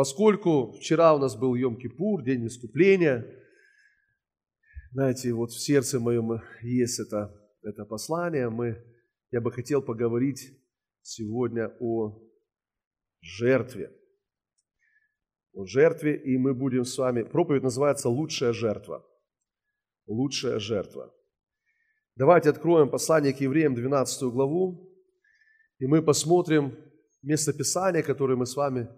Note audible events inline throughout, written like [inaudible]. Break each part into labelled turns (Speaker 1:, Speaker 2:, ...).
Speaker 1: поскольку вчера у нас был Йом-Кипур, День Искупления, знаете, вот в сердце моем есть это, это послание, мы, я бы хотел поговорить сегодня о жертве. О жертве, и мы будем с вами, проповедь называется «Лучшая жертва». Лучшая жертва. Давайте откроем послание к евреям, 12 главу, и мы посмотрим место Писания, которое мы с вами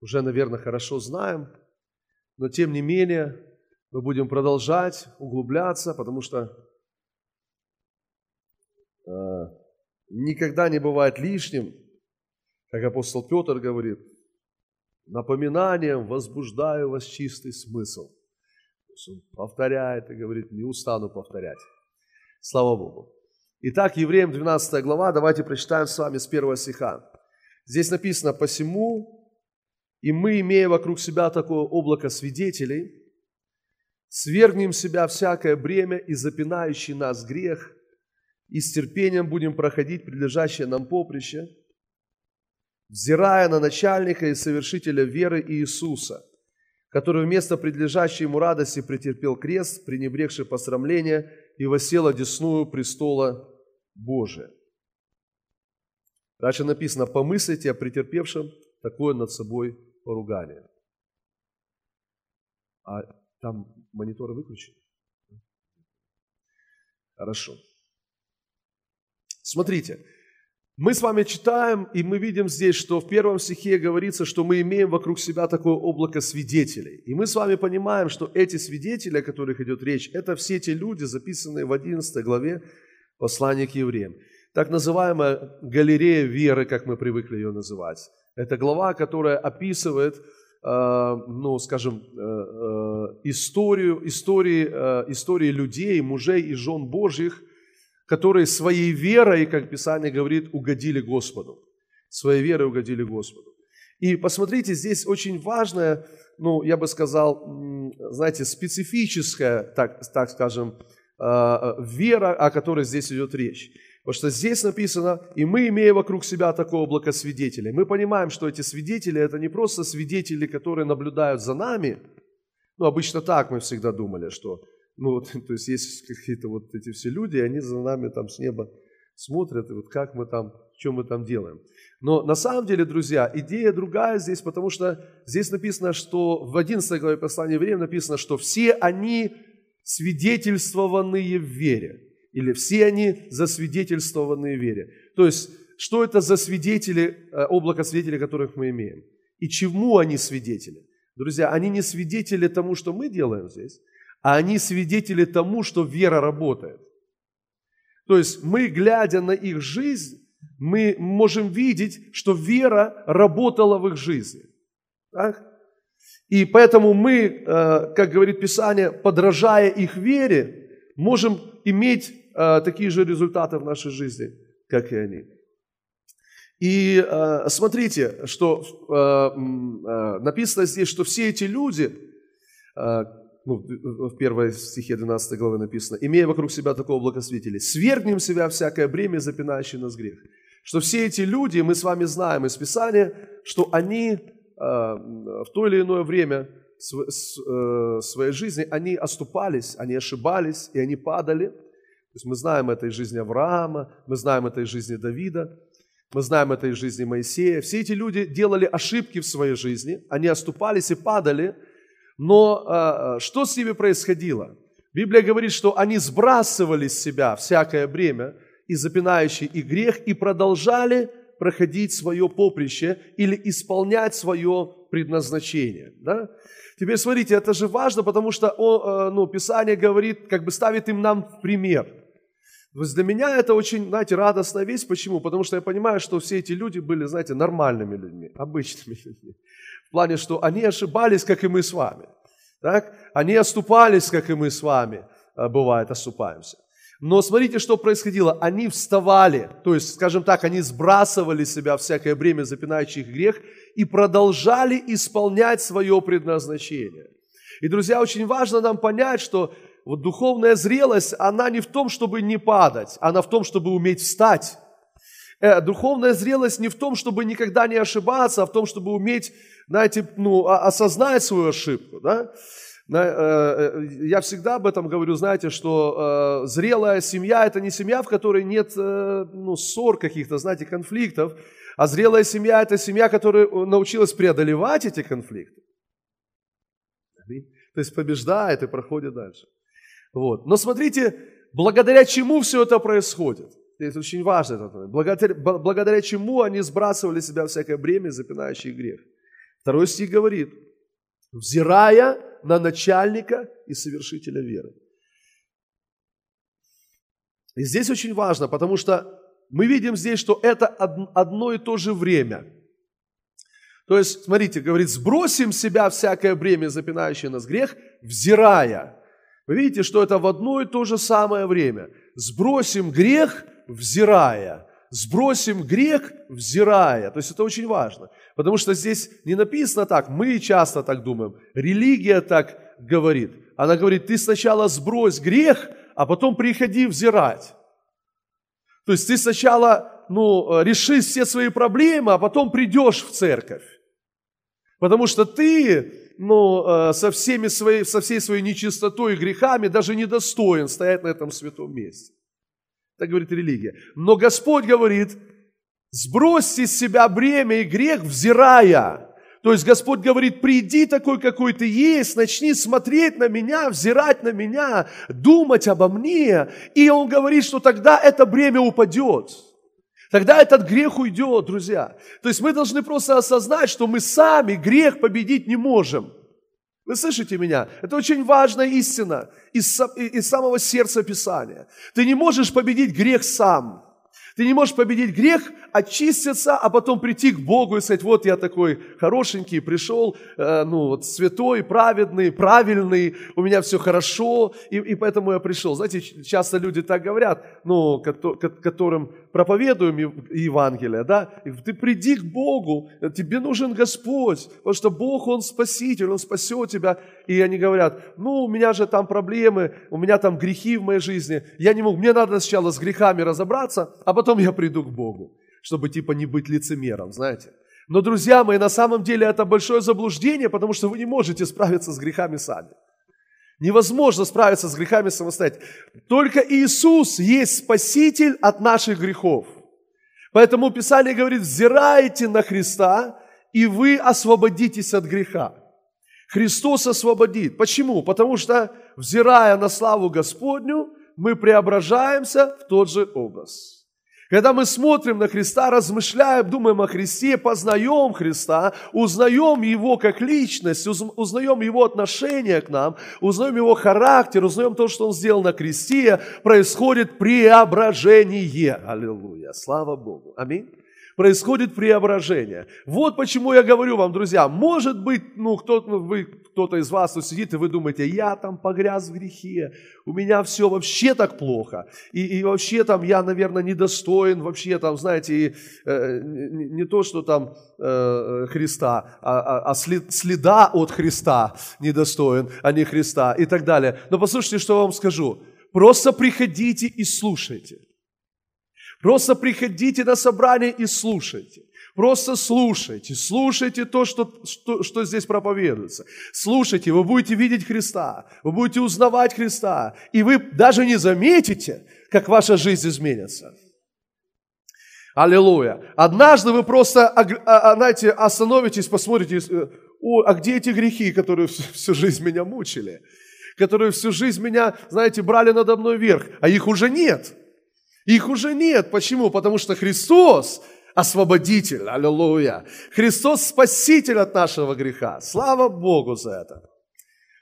Speaker 1: уже, наверное, хорошо знаем, но тем не менее мы будем продолжать углубляться, потому что э, никогда не бывает лишним, как апостол Петр говорит, напоминанием возбуждаю вас чистый смысл. То есть он повторяет и говорит, не устану повторять. Слава Богу. Итак, Евреям 12 глава, давайте прочитаем с вами с первого стиха. Здесь написано, «Посему, и мы, имея вокруг себя такое облако свидетелей, свергнем себя всякое бремя и запинающий нас грех, и с терпением будем проходить прилежащее нам поприще, взирая на начальника и совершителя веры Иисуса, который вместо предлежащей ему радости претерпел крест, пренебрегший посрамление, и восел одесную престола Божия. Дальше написано, помыслите о претерпевшем такое над собой поругание. А там мониторы выключены? Хорошо. Смотрите, мы с вами читаем, и мы видим здесь, что в первом стихе говорится, что мы имеем вокруг себя такое облако свидетелей. И мы с вами понимаем, что эти свидетели, о которых идет речь, это все те люди, записанные в 11 главе послания к евреям. Так называемая галерея веры, как мы привыкли ее называть. Это глава, которая описывает, э, ну, скажем, э, э, историю, истории, истории людей, мужей и жен Божьих, которые своей верой, как Писание говорит, угодили Господу. Своей верой угодили Господу. И посмотрите, здесь очень важная, ну, я бы сказал, знаете, специфическая, так, так скажем, вера, о которой здесь идет речь. Потому что здесь написано, и мы, имея вокруг себя такое облако свидетелей, мы понимаем, что эти свидетели, это не просто свидетели, которые наблюдают за нами, ну, обычно так мы всегда думали, что ну, [laughs] то есть есть какие-то вот эти все люди, и они за нами там с неба смотрят, и вот как мы там, что мы там делаем. Но на самом деле, друзья, идея другая здесь, потому что здесь написано, что в 11 главе послания время написано, что все они свидетельствованные в вере. Или все они засвидетельствованные вере. То есть, что это за свидетели, э, облако свидетелей, которых мы имеем? И чему они свидетели? Друзья, они не свидетели тому, что мы делаем здесь, а они свидетели тому, что вера работает. То есть мы, глядя на их жизнь, мы можем видеть, что вера работала в их жизни. Так? И поэтому мы, э, как говорит Писание, подражая их вере, можем иметь э, такие же результаты в нашей жизни, как и они. И э, смотрите, что написано здесь, что все эти люди, ну, в первой стихе 12 главы написано, имея вокруг себя такого благосвидетеля, свергнем себя всякое бремя, запинающее нас грех. Что все эти люди, мы с вами знаем из Писания, что они э, в то или иное время э, своей жизни, они оступались, они ошибались, и они падали. То есть мы знаем это из жизни Авраама, мы знаем это из жизни Давида, мы знаем это из жизни Моисея. Все эти люди делали ошибки в своей жизни, они оступались и падали – но э, что с ними происходило? Библия говорит, что они сбрасывали с себя всякое бремя и запинающий и грех и продолжали проходить свое поприще или исполнять свое предназначение. Да? Теперь смотрите, это же важно, потому что о, ну, Писание говорит, как бы ставит им нам в пример. То есть для меня это очень, знаете, радостная вещь. Почему? Потому что я понимаю, что все эти люди были, знаете, нормальными людьми, [laughs] обычными людьми. В плане, что они ошибались, как и мы с вами. Так? Они оступались, как и мы с вами, э, бывает, оступаемся. Но смотрите, что происходило. Они вставали, то есть, скажем так, они сбрасывали с себя всякое бремя, запинающих грех, и продолжали исполнять свое предназначение. И, друзья, очень важно нам понять, что вот духовная зрелость, она не в том, чтобы не падать, она в том, чтобы уметь встать. Э, духовная зрелость не в том, чтобы никогда не ошибаться, а в том, чтобы уметь, знаете, ну, осознать свою ошибку. Да? Э, э, я всегда об этом говорю, знаете, что зрелая семья – это не семья, в которой нет ну, ссор каких-то, знаете, конфликтов, а зрелая семья – это семья, которая научилась преодолевать эти конфликты. То есть побеждает и проходит дальше. Вот. Но смотрите, благодаря чему все это происходит. Это очень важно. Это, благодаря, благодаря чему они сбрасывали себя всякое бремя, запинающее грех. Второй стих говорит, взирая на начальника и совершителя веры. И здесь очень важно, потому что мы видим здесь, что это одно и то же время. То есть, смотрите, говорит, сбросим себя всякое бремя, запинающее нас грех, взирая. Вы видите, что это в одно и то же самое время. Сбросим грех, взирая. Сбросим грех, взирая. То есть это очень важно. Потому что здесь не написано так, мы часто так думаем. Религия так говорит. Она говорит, ты сначала сбрось грех, а потом приходи взирать. То есть ты сначала ну, реши все свои проблемы, а потом придешь в церковь. Потому что ты ну, э, со, всеми своей, со всей своей нечистотой и грехами даже не достоин стоять на этом святом месте. Так говорит религия. Но Господь говорит, сбросьте с себя бремя и грех, взирая. То есть Господь говорит, приди такой, какой ты есть, начни смотреть на меня, взирать на меня, думать обо мне. И Он говорит, что тогда это бремя упадет. Тогда этот грех уйдет, друзья. То есть мы должны просто осознать, что мы сами грех победить не можем. Вы слышите меня? Это очень важная истина из, из самого сердца Писания. Ты не можешь победить грех сам. Ты не можешь победить грех, очиститься, а потом прийти к Богу и сказать, вот я такой хорошенький, пришел, э, ну, вот святой, праведный, правильный, у меня все хорошо, и, и поэтому я пришел. Знаете, часто люди так говорят, ну, которым проповедуем Евангелие, да, ты приди к Богу, тебе нужен Господь, потому что Бог, Он Спаситель, Он спасет тебя. И они говорят, ну, у меня же там проблемы, у меня там грехи в моей жизни, я не могу, мне надо сначала с грехами разобраться, а потом я приду к Богу, чтобы типа не быть лицемером, знаете. Но, друзья мои, на самом деле это большое заблуждение, потому что вы не можете справиться с грехами сами. Невозможно справиться с грехами самостоятельно. Только Иисус есть Спаситель от наших грехов. Поэтому Писание говорит, взирайте на Христа, и вы освободитесь от греха. Христос освободит. Почему? Потому что, взирая на славу Господню, мы преображаемся в тот же образ. Когда мы смотрим на Христа, размышляем, думаем о Христе, познаем Христа, узнаем Его как личность, узнаем Его отношение к нам, узнаем Его характер, узнаем то, что Он сделал на кресте, происходит преображение. Аллилуйя. Слава Богу. Аминь происходит преображение. Вот почему я говорю вам, друзья, может быть, ну, кто-то, ну, вы, кто-то из вас тут сидит, и вы думаете, я там погряз в грехе, у меня все вообще так плохо, и, и вообще там я, наверное, недостоин, вообще там, знаете, и, э, не, не то, что там э, Христа, а, а, а след, следа от Христа недостоин, а не Христа и так далее. Но послушайте, что я вам скажу. Просто приходите и слушайте. Просто приходите на собрание и слушайте. Просто слушайте, слушайте то, что, что, что здесь проповедуется. Слушайте, вы будете видеть Христа, вы будете узнавать Христа, и вы даже не заметите, как ваша жизнь изменится. Аллилуйя. Однажды вы просто, а, а, знаете, остановитесь, посмотрите, э, о, а где эти грехи, которые всю, всю жизнь меня мучили? Которые всю жизнь меня, знаете, брали надо мной вверх, а их уже нет. Их уже нет. Почему? Потому что Христос освободитель. Аллилуйя. Христос спаситель от нашего греха. Слава Богу за это.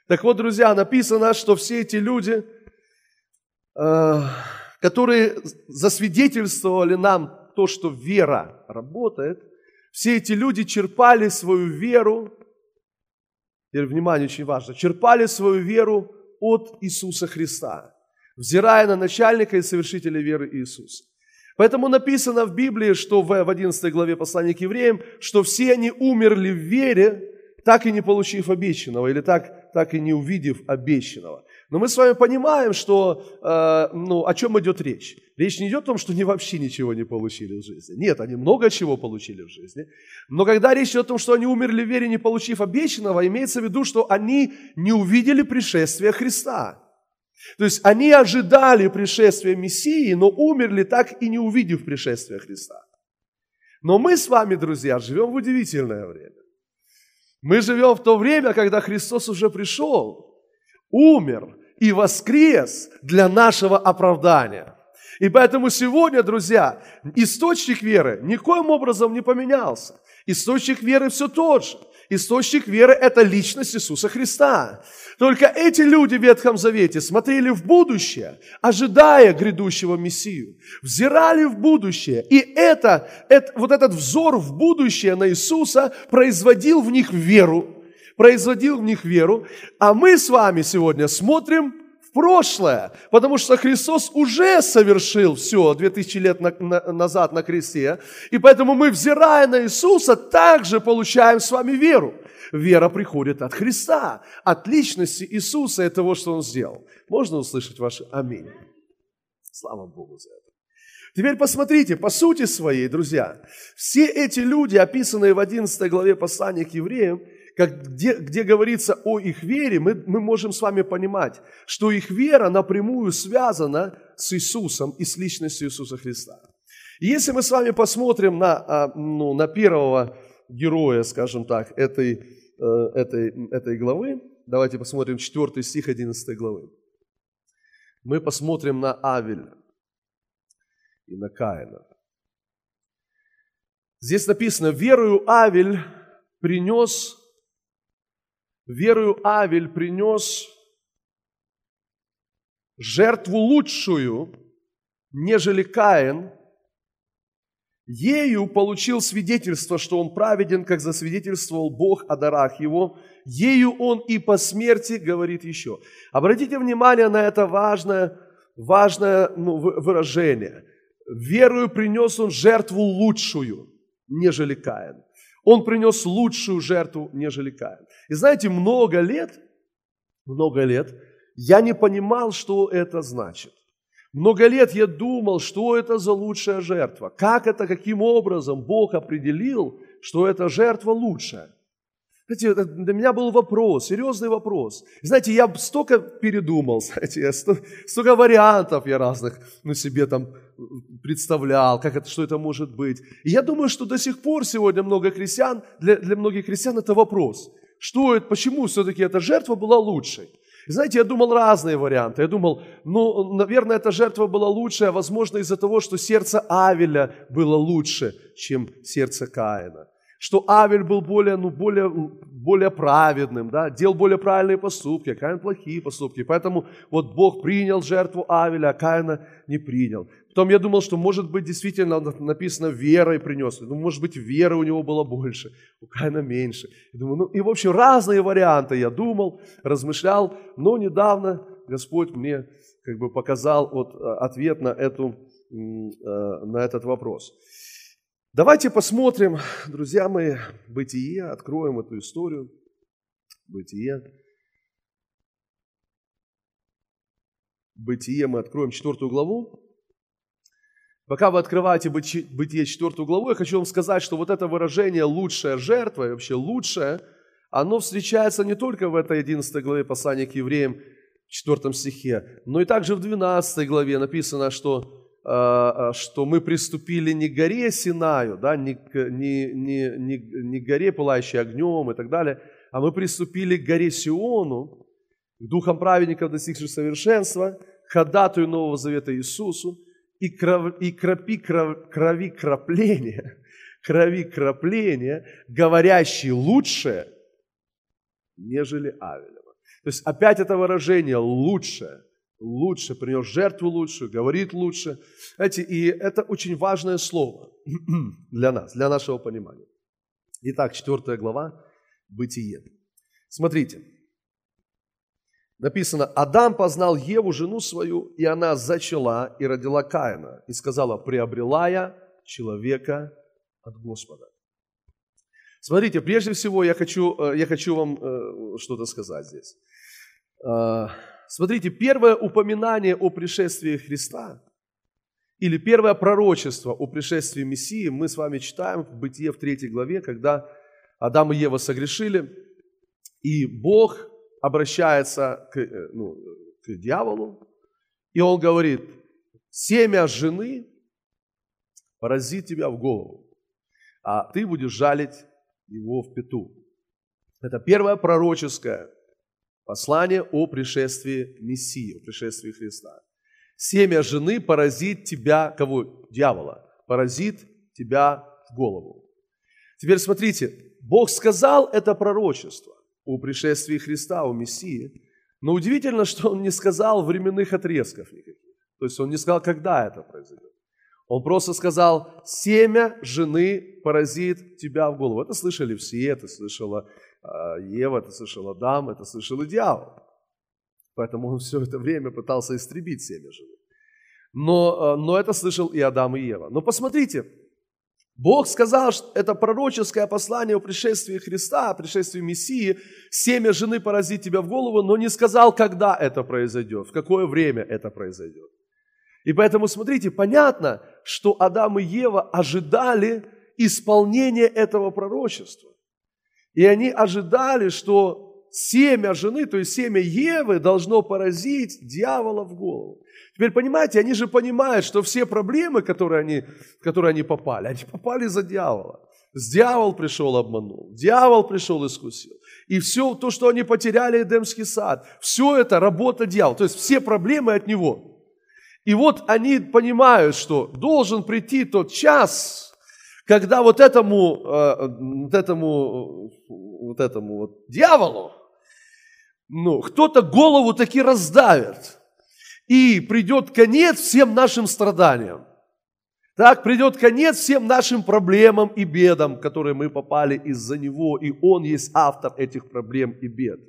Speaker 1: Так вот, друзья, написано, что все эти люди, э, которые засвидетельствовали нам то, что вера работает, все эти люди черпали свою веру, теперь внимание, очень важно, черпали свою веру от Иисуса Христа взирая на начальника и совершителя веры Иисуса. Поэтому написано в Библии, что в 11 главе послания к евреям, что все они умерли в вере, так и не получив обещанного, или так, так и не увидев обещанного. Но мы с вами понимаем, что, э, ну, о чем идет речь. Речь не идет о том, что они вообще ничего не получили в жизни. Нет, они много чего получили в жизни. Но когда речь идет о том, что они умерли в вере, не получив обещанного, имеется в виду, что они не увидели пришествия Христа. То есть они ожидали пришествия Мессии, но умерли так и не увидев пришествия Христа. Но мы с вами, друзья, живем в удивительное время. Мы живем в то время, когда Христос уже пришел, умер и воскрес для нашего оправдания. И поэтому сегодня, друзья, источник веры никоим образом не поменялся. Источник веры все тот же. Источник веры – это личность Иисуса Христа. Только эти люди в Ветхом Завете смотрели в будущее, ожидая грядущего Мессию, взирали в будущее. И это, это, вот этот взор в будущее на Иисуса производил в них веру, производил в них веру. А мы с вами сегодня смотрим прошлое, потому что Христос уже совершил все 2000 лет на, на, назад на кресте, и поэтому мы, взирая на Иисуса, также получаем с вами веру. Вера приходит от Христа, от личности Иисуса и того, что Он сделал. Можно услышать ваше «Аминь»? Слава Богу за это. Теперь посмотрите, по сути своей, друзья, все эти люди, описанные в 11 главе послания к евреям, как, где, где говорится о их вере, мы, мы можем с вами понимать, что их вера напрямую связана с Иисусом и с личностью Иисуса Христа. И если мы с вами посмотрим на, а, ну, на первого героя, скажем так, этой, э, этой, этой главы, давайте посмотрим 4 стих 11 главы. Мы посмотрим на Авеля и на Каина. Здесь написано, верою Авель принес верою Авель принес жертву лучшую, нежели Каин, ею получил свидетельство, что он праведен, как засвидетельствовал Бог о дарах его, ею он и по смерти говорит еще. Обратите внимание на это важное, важное ну, выражение. Верою принес он жертву лучшую, нежели Каин. Он принес лучшую жертву, нежели Каин. И знаете, много лет, много лет я не понимал, что это значит. Много лет я думал, что это за лучшая жертва. Как это, каким образом Бог определил, что эта жертва лучшая. Знаете, для меня был вопрос, серьезный вопрос. Знаете, я столько передумал, [laughs] знаете, я столько, столько вариантов я разных ну, себе там представлял, как это, что это может быть. И я думаю, что до сих пор сегодня много христиан, для, для многих христиан это вопрос. Что это, почему все-таки эта жертва была лучшей? знаете, я думал разные варианты. Я думал, ну, наверное, эта жертва была лучшая, возможно, из-за того, что сердце Авеля было лучше, чем сердце Каина что Авель был более, ну, более, более праведным, да, делал более правильные поступки, а Каин плохие поступки. Поэтому вот Бог принял жертву Авеля, а Каина не принял. Потом я думал, что может быть действительно написано верой принес. Ну, может быть, веры у него было больше, у Каина меньше. Я думаю, ну и в общем разные варианты я думал, размышлял, но недавно Господь мне как бы показал вот э, ответ на, эту, э, на этот вопрос. Давайте посмотрим, друзья мои, Бытие, откроем эту историю. Бытие. Бытие мы откроем четвертую главу. Пока вы открываете Бытие четвертую главу, я хочу вам сказать, что вот это выражение «лучшая жертва» и вообще «лучшая», оно встречается не только в этой 11 главе послания к евреям, в 4 стихе, но и также в 12 главе написано, что что мы приступили не к горе Синаю, да, не, не, не, не, не к горе, пылающей огнем и так далее, а мы приступили к горе Сиону, к духам праведников, достигших совершенства, к ходатую Нового Завета Иисусу и, кров, и кропи кров, крови крапления, [laughs] крови крапления, говорящий лучше, нежели Авелева. То есть опять это выражение «лучше», лучше, принес жертву лучшую, говорит лучше. Знаете, и это очень важное слово [clears throat] для нас, для нашего понимания. Итак, четвертая глава, Бытие. Смотрите, написано, Адам познал Еву, жену свою, и она зачала и родила Каина, и сказала, приобрела я человека от Господа. Смотрите, прежде всего я хочу, э, я хочу вам э, что-то сказать здесь. Смотрите, первое упоминание о пришествии Христа или первое пророчество о пришествии Мессии мы с вами читаем в Бытие в третьей главе, когда Адам и Ева согрешили, и Бог обращается к, э, ну, к дьяволу, и он говорит, семя жены поразит тебя в голову, а ты будешь жалить его в пету. Это первое пророческое послание о пришествии Мессии, о пришествии Христа. Семя жены поразит тебя, кого? Дьявола. Поразит тебя в голову. Теперь смотрите, Бог сказал это пророчество о пришествии Христа, о Мессии, но удивительно, что Он не сказал временных отрезков никаких. То есть Он не сказал, когда это произойдет. Он просто сказал, семя жены поразит тебя в голову. Это слышали все, это слышала Ева, это слышал Адам, это слышал и дьявол. Поэтому он [laughs] все это время пытался истребить семя жены. Но, а, но это слышал и Адам, и Ева. Но посмотрите, Бог сказал, что это пророческое послание о пришествии Христа, о пришествии Мессии, семя жены поразит тебя в голову, но не сказал, когда это произойдет, в какое время это произойдет. И поэтому, смотрите, понятно, что Адам и Ева ожидали исполнения этого пророчества. И они ожидали, что семя жены, то есть семя Евы, должно поразить дьявола в голову. Теперь понимаете, они же понимают, что все проблемы, которые они, в которые они попали, они попали за дьявола. С дьявол пришел, обманул, дьявол пришел, искусил. И все то, что они потеряли, Эдемский сад, все это работа дьявола. То есть все проблемы от него. И вот они понимают, что должен прийти тот час, когда вот этому, э, вот этому, вот этому вот дьяволу, ну, кто-то голову таки раздавит, и придет конец всем нашим страданиям. Так придет конец всем нашим проблемам и бедам, которые мы попали из-за него, и он есть автор этих проблем и бед.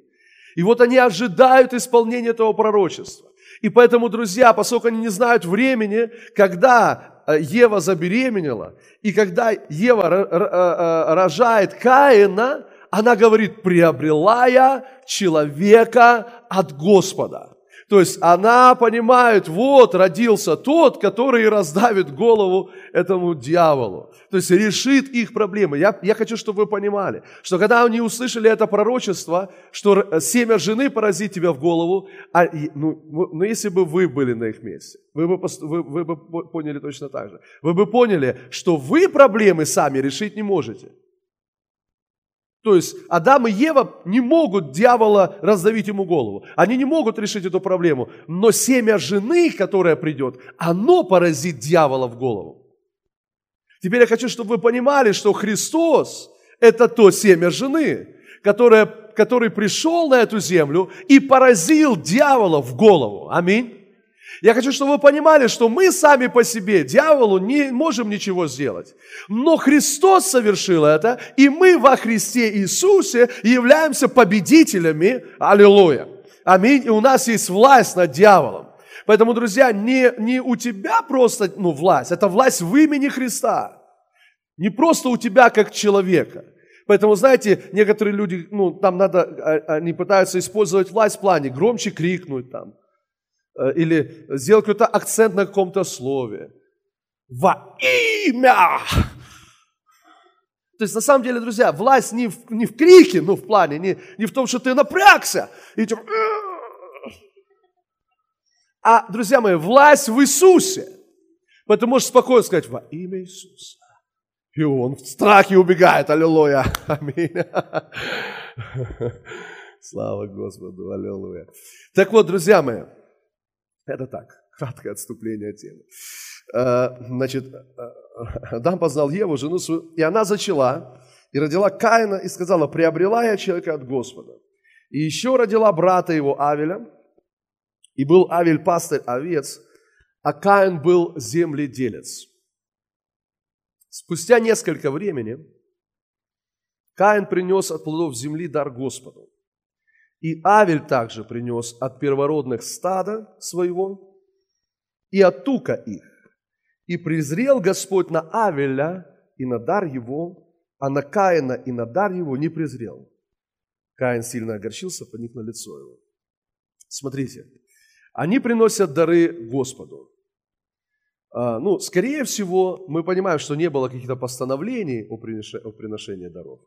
Speaker 1: И вот они ожидают исполнения этого пророчества. И поэтому, друзья, поскольку они не знают времени, когда Ева забеременела, и когда Ева э, э, рожает Каина, она говорит, приобрела я человека от Господа. То есть она понимает, вот родился тот, который раздавит голову этому дьяволу. То есть решит их проблемы. Я, я хочу, чтобы вы понимали, что когда они услышали это пророчество, что семя жены поразит тебя в голову, а, ну, ну если бы вы были на их месте, вы бы, вы, вы бы поняли точно так же. Вы бы поняли, что вы проблемы сами решить не можете. То есть Адам и Ева не могут дьявола раздавить ему голову. Они не могут решить эту проблему. Но семя жены, которое придет, оно поразит дьявола в голову. Теперь я хочу, чтобы вы понимали, что Христос – это то семя жены, которое, который пришел на эту землю и поразил дьявола в голову. Аминь. Я хочу, чтобы вы понимали, что мы сами по себе дьяволу не можем ничего сделать. Но Христос совершил это, и мы во Христе Иисусе являемся победителями. Аллилуйя. Аминь. И у нас есть власть над дьяволом. Поэтому, друзья, не, не у тебя просто ну, власть, это власть в имени Христа. Не просто у тебя как человека. Поэтому, знаете, некоторые люди, ну, там надо, а, они пытаются использовать власть в плане громче крикнуть там, или сделать какой-то акцент на каком-то слове. Во имя! То есть, на самом деле, друзья, власть не в, не в крике, ну, в плане, не, не в том, что ты напрягся, и типа, а, друзья мои, власть в Иисусе. Поэтому можешь спокойно сказать, во имя Иисуса. И он в страхе убегает, аллилуйя, аминь. [laughs] Слава Господу, аллилуйя. Так вот, друзья мои, это так, [laughs] краткое отступление от темы. Э, значит, э, Адам познал Еву, жену свою, и она зачала, и родила Каина, и сказала, приобрела я человека от Господа. И еще родила брата его Авеля, и был Авель пастырь овец, а Каин был земледелец. Спустя несколько времени Каин принес от плодов земли дар Господу. И Авель также принес от первородных стада своего и от тука их. И презрел Господь на Авеля и на дар его, а на Каина и на дар его не презрел. Каин сильно огорчился, поник на лицо его. Смотрите, они приносят дары Господу. А, ну, скорее всего, мы понимаем, что не было каких-то постановлений о приношении даров.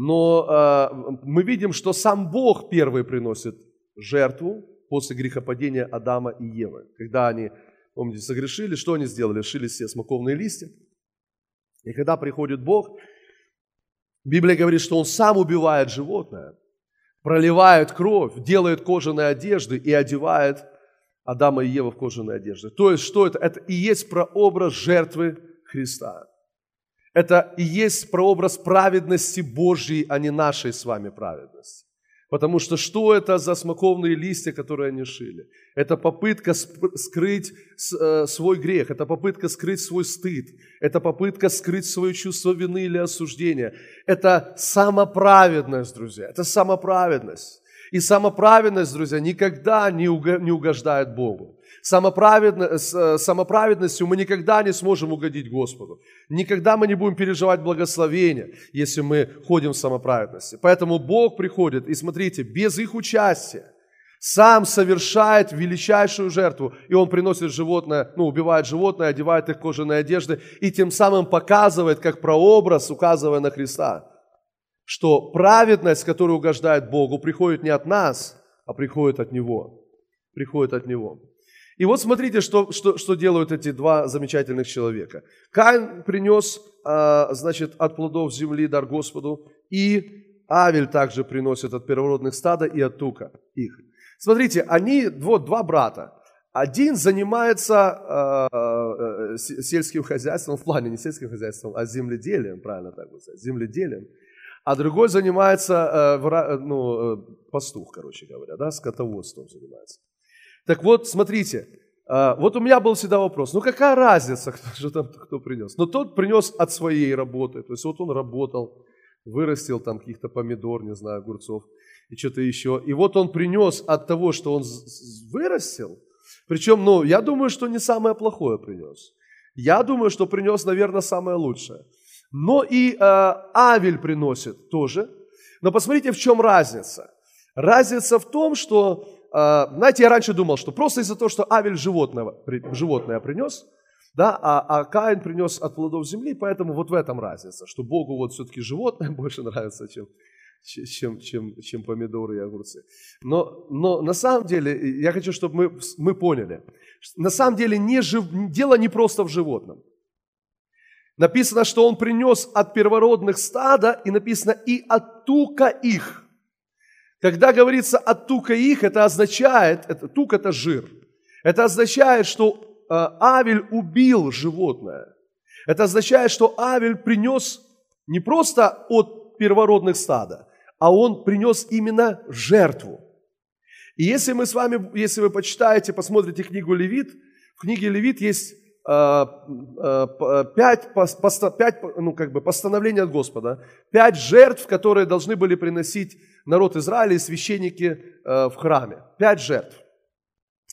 Speaker 1: Но а, мы видим, что сам Бог первый приносит жертву после грехопадения Адама и Евы. Когда они, помните, согрешили, что они сделали? Шили себе смоковные листья. И когда приходит Бог, Библия говорит, что Он сам убивает животное, проливает кровь, делает кожаные одежды и одевает Адама и Ева в кожаные одежды. То есть, что это? Это и есть прообраз жертвы Христа. Это и есть прообраз праведности Божьей, а не нашей с вами праведности. Потому что что это за смоковные листья, которые они шили? Это попытка скрыть э, свой грех, это попытка скрыть свой стыд, это попытка скрыть свое чувство вины или осуждения. Это самоправедность, друзья, это самоправедность. И самоправедность, друзья, никогда не угождает Богу. Самоправедно, с э, самоправедностью мы никогда не сможем угодить Господу. Никогда мы не будем переживать благословение, если мы ходим в самоправедности. Поэтому Бог приходит, и смотрите, без их участия, сам совершает величайшую жертву, и он приносит животное, ну, убивает животное, одевает их кожаные одежды, и тем самым показывает, как прообраз, указывая на Христа, что праведность, которая угождает Богу, приходит не от нас, а приходит от Него. Приходит от Него. И вот смотрите, что, что, что делают эти два замечательных человека. Каин принес, а, значит, от плодов земли дар Господу, и Авель также приносит от первородных стада и от тука их. Смотрите, они, вот два брата. Один занимается э, сельским хозяйством, в плане не сельским хозяйством, а земледелием, правильно так сказать, земледелием. А другой занимается, э, ну, э, пастух, короче говоря, да, скотоводством занимается. Так вот, смотрите, а, вот у меня был всегда вопрос, ну какая разница, [laughs] кто же там кто принес? Но тот принес от своей работы, то есть вот он работал, вырастил там каких-то помидор, не знаю, огурцов и что-то еще. И вот он принес от того, что он вырастил, причем, ну, я думаю, что не самое плохое принес. Я думаю, что принес, наверное, самое лучшее. Но и э, Авель приносит тоже. Но посмотрите, в чем разница. Разница в том, что а, знаете, я раньше думал, что просто из-за того, что Авель животное, животное принес, да, а, а Каин принес от плодов земли, поэтому вот в этом разница, что Богу вот все-таки животное [laughs] больше нравится, чем, чем, чем, чем помидоры и огурцы. Но, но на самом деле, я хочу, чтобы мы, мы поняли, на самом деле не жив, дело не просто в животном. Написано, что он принес от первородных стада, и написано и от тука их – когда говорится «от тука их», это означает, это, тук – это жир. Это означает, что э, Авель убил животное. Это означает, что Авель принес не просто от первородных стада, а он принес именно жертву. И если мы с вами, если вы почитаете, посмотрите книгу Левит, в книге Левит есть пять, пять ну, как бы постановлений от Господа, пять жертв, которые должны были приносить народ Израиля и священники э, в храме. Пять жертв.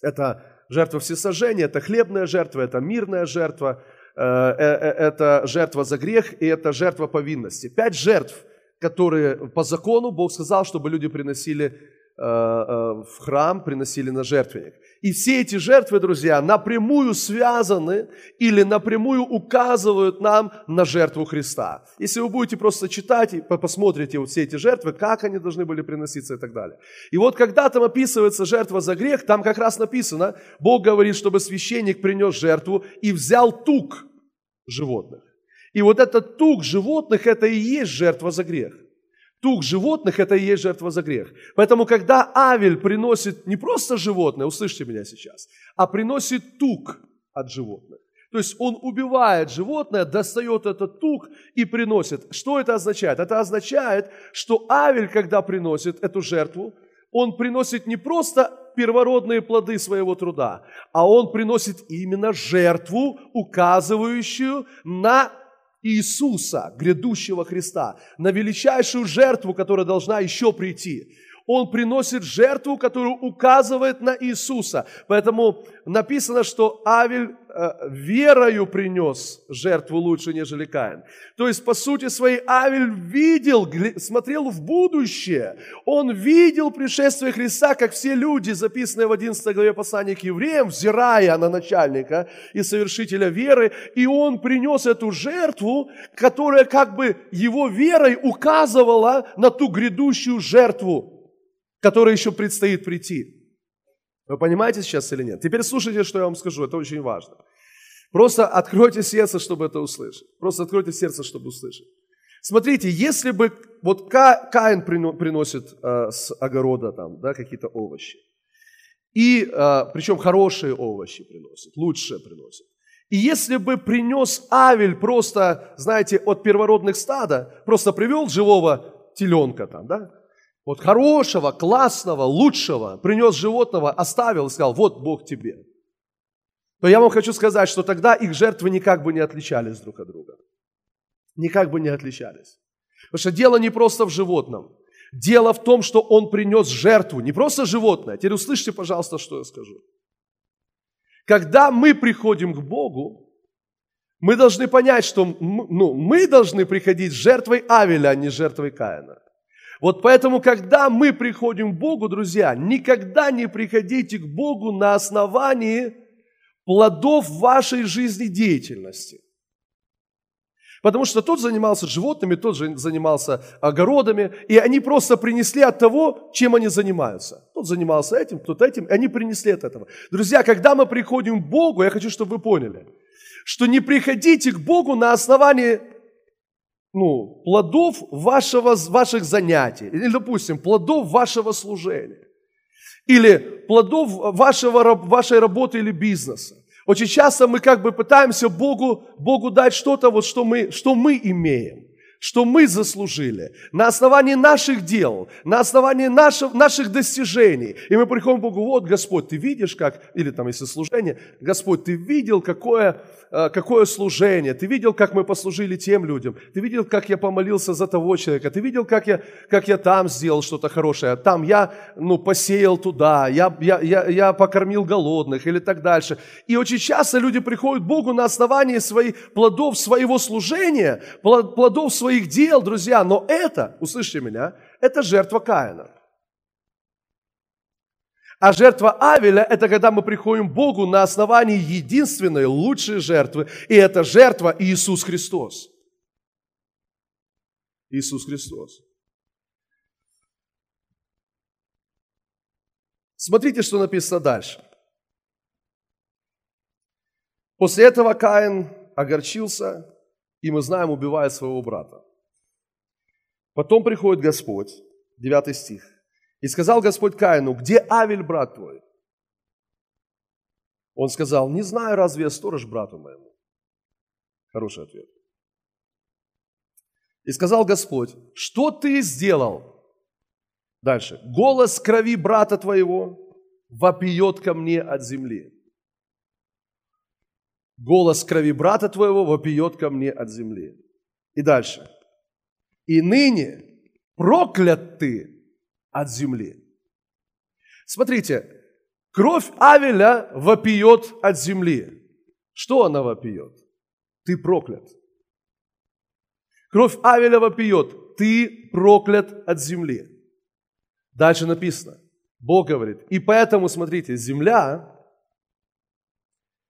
Speaker 1: Это жертва всесожжения, это хлебная жертва, это мирная жертва, э, э, это жертва за грех и это жертва повинности. Пять жертв, которые по закону Бог сказал, чтобы люди приносили в храм, приносили на жертвенник. И все эти жертвы, друзья, напрямую связаны или напрямую указывают нам на жертву Христа. Если вы будете просто читать и посмотрите вот все эти жертвы, как они должны были приноситься и так далее. И вот когда там описывается жертва за грех, там как раз написано, Бог говорит, чтобы священник принес жертву и взял тук животных. И вот этот тук животных, это и есть жертва за грех тук животных – это и есть жертва за грех. Поэтому, когда Авель приносит не просто животное, услышьте меня сейчас, а приносит тук от животных, то есть он убивает животное, достает этот тук и приносит. Что это означает? Это означает, что Авель, когда приносит эту жертву, он приносит не просто первородные плоды своего труда, а он приносит именно жертву, указывающую на Иисуса, грядущего Христа, на величайшую жертву, которая должна еще прийти. Он приносит жертву, которую указывает на Иисуса. Поэтому написано, что Авель э, верою принес жертву лучше, нежели Каин. То есть, по сути своей, Авель видел, смотрел в будущее. Он видел пришествие Христа, как все люди, записанные в 11 главе послания к евреям, взирая на начальника и совершителя веры, и он принес эту жертву, которая как бы его верой указывала на ту грядущую жертву, которая еще предстоит прийти. Вы понимаете сейчас или нет? Теперь слушайте, что я вам скажу, это очень важно. Просто откройте сердце, чтобы это услышать. Просто откройте сердце, чтобы услышать. Смотрите, если бы вот Каин приносит э, с огорода там, да, какие-то овощи, и э, причем хорошие овощи приносит, лучшие приносит. И если бы принес Авель просто, знаете, от первородных стада, просто привел живого теленка там, да, вот хорошего, классного, лучшего, принес животного, оставил и сказал, вот Бог тебе. Но я вам хочу сказать, что тогда их жертвы никак бы не отличались друг от друга. Никак бы не отличались. Потому что дело не просто в животном. Дело в том, что он принес жертву, не просто животное. Теперь услышьте, пожалуйста, что я скажу. Когда мы приходим к Богу, мы должны понять, что ну, мы должны приходить с жертвой Авеля, а не жертвой Каина. Вот поэтому, когда мы приходим к Богу, друзья, никогда не приходите к Богу на основании плодов вашей жизнедеятельности. Потому что тот занимался животными, тот же занимался огородами, и они просто принесли от того, чем они занимаются. Тот занимался этим, тот этим, и они принесли от этого. Друзья, когда мы приходим к Богу, я хочу, чтобы вы поняли, что не приходите к Богу на основании ну, плодов вашего, ваших занятий, или, допустим, плодов вашего служения, или плодов вашего, вашей работы или бизнеса. Очень часто мы как бы пытаемся Богу, Богу дать что-то, вот, что, мы, что мы имеем что мы заслужили, на основании наших дел, на основании наших, наших достижений. И мы приходим к Богу, вот, Господь, ты видишь, как, или там, если служение, Господь, ты видел, какое, какое служение, ты видел, как мы послужили тем людям, ты видел, как я помолился за того человека, ты видел, как я, как я там сделал что-то хорошее, там я, ну, посеял туда, я, я, я, я покормил голодных или так дальше. И очень часто люди приходят к Богу на основании своих плодов своего служения, плодов своих дел, друзья, но это, услышьте меня, это жертва Каина. А жертва Авеля – это когда мы приходим к Богу на основании единственной лучшей жертвы, и это жертва Иисус Христос. Иисус Христос. Смотрите, что написано дальше. После этого Каин огорчился, и мы знаем, убивает своего брата. Потом приходит Господь, 9 стих, и сказал Господь Каину, где Авель, брат твой? Он сказал, не знаю, разве я сторож брату моему? Хороший ответ. И сказал Господь, что ты сделал? Дальше. Голос крови брата твоего вопиет ко мне от земли. Голос крови брата твоего вопиет ко мне от земли. И дальше и ныне проклят ты от земли. Смотрите, кровь Авеля вопиет от земли. Что она вопиет? Ты проклят. Кровь Авеля вопиет, ты проклят от земли. Дальше написано, Бог говорит, и поэтому, смотрите, земля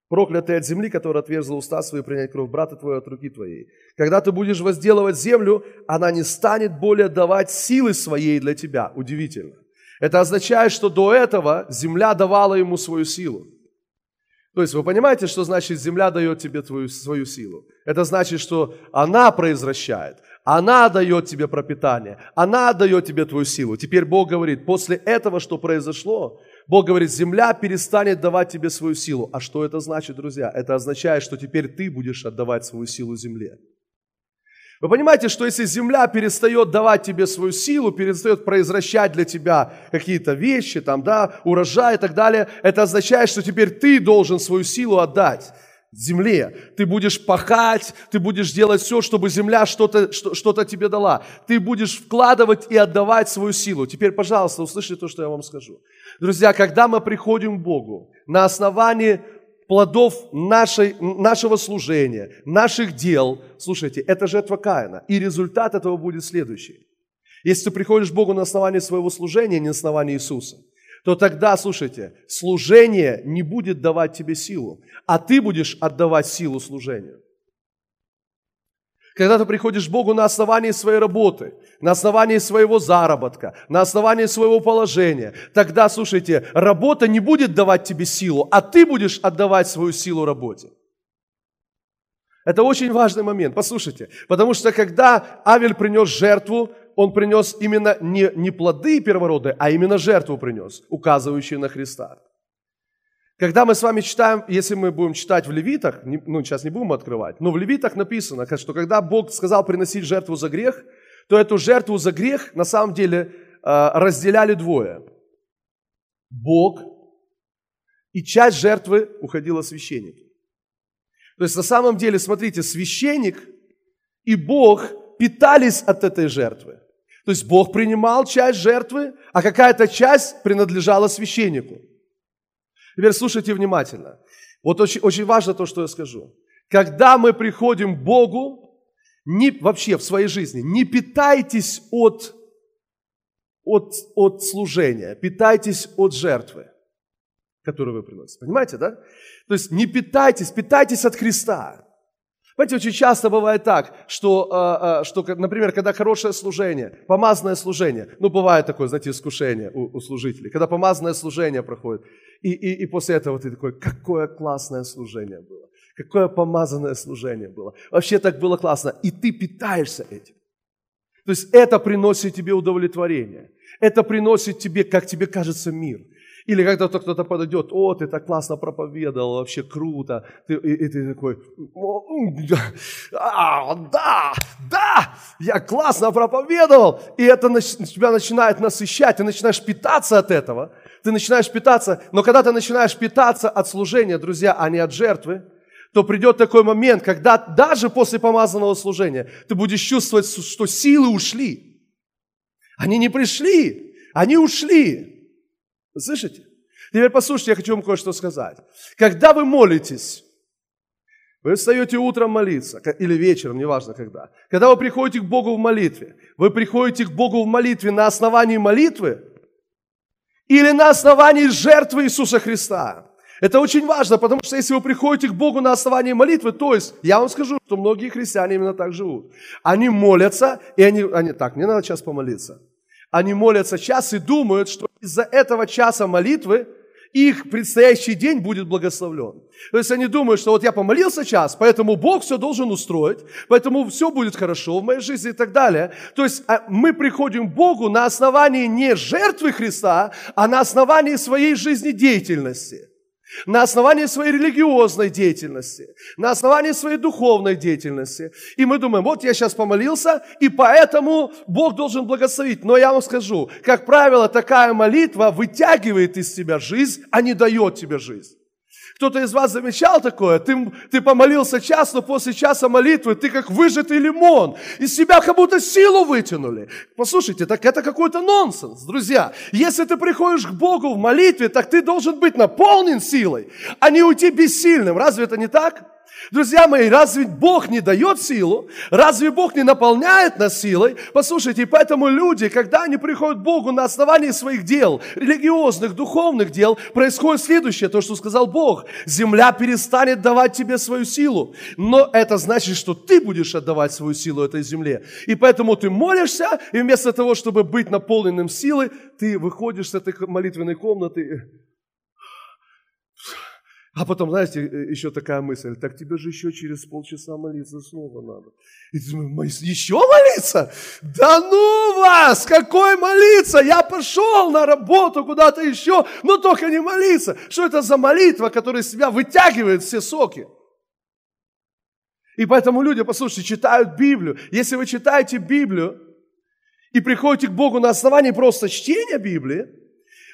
Speaker 1: проклятый от земли, которая отверзла уста свои принять кровь брата твоего от руки твоей. Когда ты будешь возделывать землю, она не станет более давать силы своей для тебя. Удивительно. Это означает, что до этого земля давала ему свою силу. То есть вы понимаете, что значит земля дает тебе твою, свою силу? Это значит, что она произвращает, она дает тебе пропитание, она дает тебе твою силу. Теперь Бог говорит, после этого, что произошло, Бог говорит, земля перестанет давать тебе свою силу. А что это значит, друзья? Это означает, что теперь ты будешь отдавать свою силу земле. Вы понимаете, что если земля перестает давать тебе свою силу, перестает произвращать для тебя какие-то вещи, там, да, урожай и так далее, это означает, что теперь ты должен свою силу отдать. Земле. Ты будешь пахать, ты будешь делать все, чтобы земля что-то что, что тебе дала. Ты будешь вкладывать и отдавать свою силу. Теперь, пожалуйста, услышите то, что я вам скажу. Друзья, когда мы приходим к Богу на основании плодов нашей, нашего служения, наших дел, слушайте, это жертва Каина. И результат этого будет следующий. Если ты приходишь к Богу на основании своего служения, не на основании Иисуса, то тогда, слушайте, служение не будет давать тебе силу, а ты будешь отдавать силу служению. Когда ты приходишь к Богу на основании своей работы, на основании своего заработка, на основании своего положения, тогда, слушайте, работа не будет давать тебе силу, а ты будешь отдавать свою силу работе. Это очень важный момент, послушайте, потому что когда Авель принес жертву, он принес именно не, не плоды первородные, а именно жертву принес, указывающую на Христа. Когда мы с вами читаем, если мы будем читать в Левитах, ну сейчас не будем открывать, но в Левитах написано, что когда Бог сказал приносить жертву за грех, то эту жертву за грех на самом деле э, разделяли двое. Бог и часть жертвы уходила священнику. То есть на самом деле, смотрите, священник и Бог питались от этой жертвы. То есть Бог принимал часть жертвы, а какая-то часть принадлежала священнику. Теперь слушайте внимательно. Вот очень, очень важно то, что я скажу. Когда мы приходим к Богу, не, вообще в своей жизни, не питайтесь от, от, от служения, питайтесь от жертвы, которую вы приносите. Понимаете, да? То есть не питайтесь, питайтесь от Христа. Понимаете, очень часто бывает так, что, а, а, что, например, когда хорошее служение, помазанное служение, ну, бывает такое, знаете, искушение у, у служителей, когда помазанное служение проходит, и, и, и после этого ты такой, какое классное служение было, какое помазанное служение было, вообще так было классно, и ты питаешься этим. То есть это приносит тебе удовлетворение, это приносит тебе, как тебе кажется, мир – или когда кто-то подойдет, о, ты так классно проповедовал, вообще круто. Ты, и, и ты такой, а, да, да, я классно проповедовал. И это тебя начинает насыщать, ты начинаешь питаться от этого. Ты начинаешь питаться, но когда ты начинаешь питаться от служения, друзья, а не от жертвы, то придет такой момент, когда даже после помазанного служения ты будешь чувствовать, что силы ушли. Они не пришли, они ушли. Слышите? Теперь послушайте, я хочу вам кое-что сказать. Когда вы молитесь, вы встаете утром молиться, или вечером, неважно когда. Когда вы приходите к Богу в молитве, вы приходите к Богу в молитве на основании молитвы или на основании жертвы Иисуса Христа. Это очень важно, потому что если вы приходите к Богу на основании молитвы, то есть, я вам скажу, что многие христиане именно так живут. Они молятся, и они, они так, мне надо сейчас помолиться. Они молятся час и думают, что из-за этого часа молитвы их предстоящий день будет благословлен. То есть они думают, что вот я помолился час, поэтому Бог все должен устроить, поэтому все будет хорошо в моей жизни и так далее. То есть а, мы приходим к Богу на основании не жертвы Христа, а на основании своей жизнедеятельности на основании своей религиозной деятельности, на основании своей духовной деятельности. И мы думаем, вот я сейчас помолился, и поэтому Бог должен благословить. Но я вам скажу, как правило, такая молитва вытягивает из тебя жизнь, а не дает тебе жизнь. Кто-то из вас замечал такое? Ты, ты помолился час, но после часа молитвы ты как выжатый лимон. Из себя как будто силу вытянули. Послушайте, так это какой-то нонсенс, друзья. Если ты приходишь к Богу в молитве, так ты должен быть наполнен силой, а не уйти бессильным. Разве это не так? Друзья мои, разве Бог не дает силу? Разве Бог не наполняет нас силой? Послушайте, поэтому люди, когда они приходят к Богу на основании своих дел, религиозных, духовных дел, происходит следующее, то, что сказал Бог. Земля перестанет давать тебе свою силу. Но это значит, что ты будешь отдавать свою силу этой земле. И поэтому ты молишься, и вместо того, чтобы быть наполненным силой, ты выходишь с этой молитвенной комнаты а потом, знаете, э, еще такая мысль, так тебе же еще через полчаса молиться снова надо. И ты думаешь, еще молиться? Да ну вас, какой молиться? Я пошел на работу куда-то еще, но только не молиться. Что это за молитва, которая из себя вытягивает все соки? И поэтому люди, послушайте, читают Библию. Если вы читаете Библию и приходите к Богу на основании просто чтения Библии,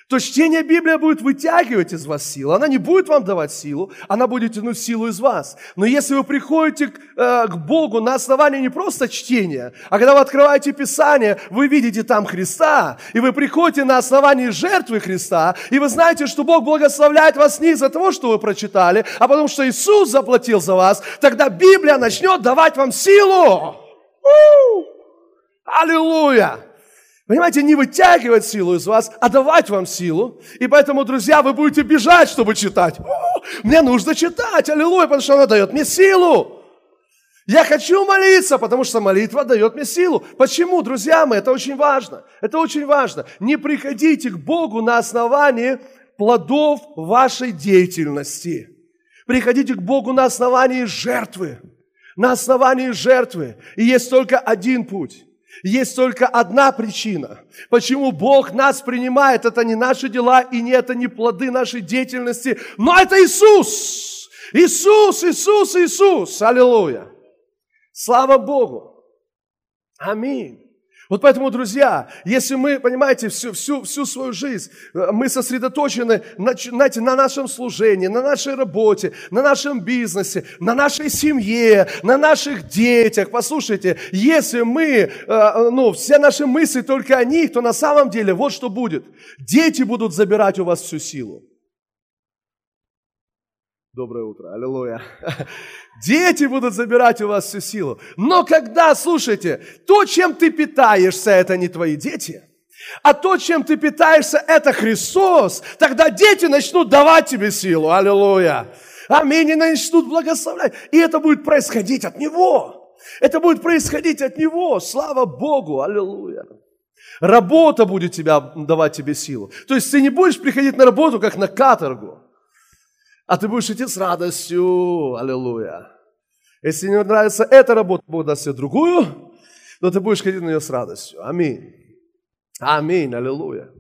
Speaker 1: то чтение Библии будет вытягивать из вас силу. Она не будет вам давать силу, она будет тянуть силу из вас. Но если вы приходите к, э, к Богу на основании не просто чтения, а когда вы открываете Писание, вы видите там Христа, и вы приходите на основании жертвы Христа, и вы знаете, что Бог благословляет вас не из-за того, что вы прочитали, а потому что Иисус заплатил за вас, тогда Библия начнет давать вам силу. Аллилуйя! Понимаете, не вытягивать силу из вас, а давать вам силу. И поэтому, друзья, вы будете бежать, чтобы читать. О, мне нужно читать, аллилуйя, потому что она дает мне силу. Я хочу молиться, потому что молитва дает мне силу. Почему, друзья мои, это очень важно. Это очень важно. Не приходите к Богу на основании плодов вашей деятельности. Приходите к Богу на основании жертвы. На основании жертвы. И есть только один путь. Есть только одна причина, почему Бог нас принимает. Это не наши дела и не это не плоды нашей деятельности, но это Иисус. Иисус, Иисус, Иисус. Аллилуйя. Слава Богу. Аминь. Вот поэтому, друзья, если мы, понимаете, всю, всю, всю свою жизнь, э, мы сосредоточены на, знаете, на нашем служении, на нашей работе, на нашем бизнесе, на нашей семье, на наших детях. Послушайте, если мы, э, ну, все наши мысли только о них, то на самом деле вот что будет. Дети будут забирать у вас всю силу. Доброе утро, аллилуйя. [laughs] Дети будут забирать у вас всю силу. Но когда, слушайте, то, чем ты питаешься, это не твои дети, а то, чем ты питаешься, это Христос, тогда дети начнут давать тебе силу. Аллилуйя. Аминь. И начнут благословлять. И это будет происходить от Него. Это будет происходить от Него. Слава Богу. Аллилуйя. Работа будет тебя, давать тебе силу. То есть ты не будешь приходить на работу, как на каторгу а ты будешь идти с радостью. Аллилуйя. Если не нравится эта работа, Бог даст тебе другую, то ты будешь ходить на нее с радостью. Аминь. Аминь. Аллилуйя.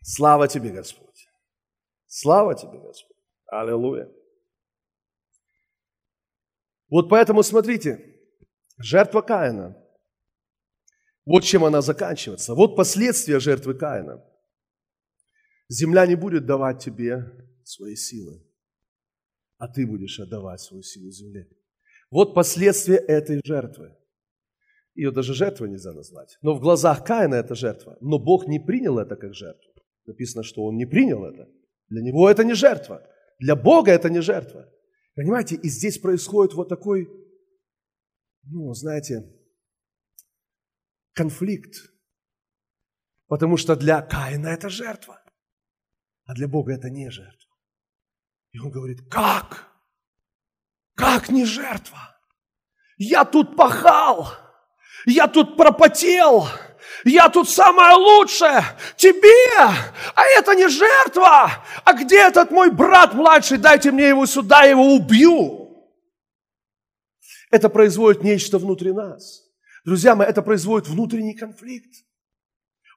Speaker 1: Слава тебе, Господь. Слава тебе, Господь. Аллилуйя. Вот поэтому смотрите, жертва Каина. Вот чем она заканчивается. Вот последствия жертвы Каина – Земля не будет давать тебе свои силы, а ты будешь отдавать свою силу земле. Вот последствия этой жертвы. Ее даже жертвой нельзя назвать. Но в глазах Каина это жертва. Но Бог не принял это как жертву. Написано, что Он не принял это. Для Него это не жертва. Для Бога это не жертва. Понимаете, и здесь происходит вот такой, ну, знаете, конфликт. Потому что для Каина это жертва. А для Бога это не жертва. И он говорит, как? Как не жертва? Я тут пахал, я тут пропотел, я тут самое лучшее, тебе, а это не жертва. А где этот мой брат младший, дайте мне его сюда, я его убью. Это производит нечто внутри нас. Друзья мои, это производит внутренний конфликт.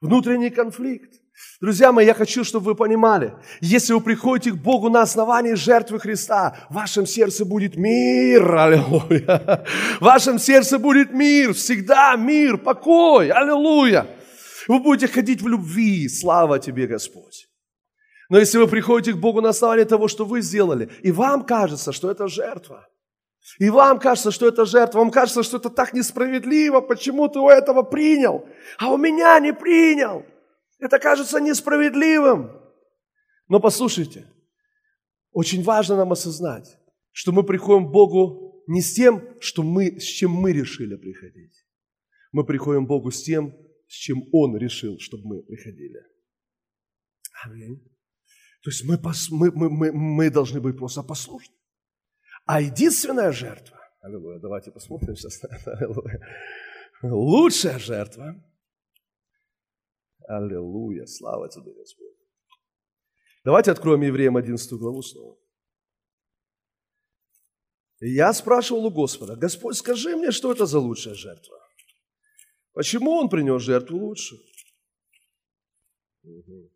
Speaker 1: Внутренний конфликт. Друзья мои, я хочу, чтобы вы понимали, если вы приходите к Богу на основании жертвы Христа, в вашем сердце будет мир, аллилуйя. В вашем сердце будет мир, всегда мир, покой, аллилуйя. Вы будете ходить в любви, слава тебе, Господь. Но если вы приходите к Богу на основании того, что вы сделали, и вам кажется, что это жертва, и вам кажется, что это жертва, вам кажется, что это так несправедливо, почему ты у этого принял, а у меня не принял – это кажется несправедливым. Но послушайте, очень важно нам осознать, что мы приходим к Богу не с тем, что мы, с чем мы решили приходить. Мы приходим к Богу с тем, с чем Он решил, чтобы мы приходили. Аминь. То есть мы, мы, мы, мы, мы должны быть просто послушны. А единственная жертва, аллилуйя, давайте посмотрим сейчас, [laughs] аллилуйя, лучшая жертва Аллилуйя, слава тебе, Господь. Давайте откроем Евреям 11 главу снова. я спрашивал у Господа, Господь, скажи мне, что это за лучшая жертва? Почему Он принес жертву лучше? Угу.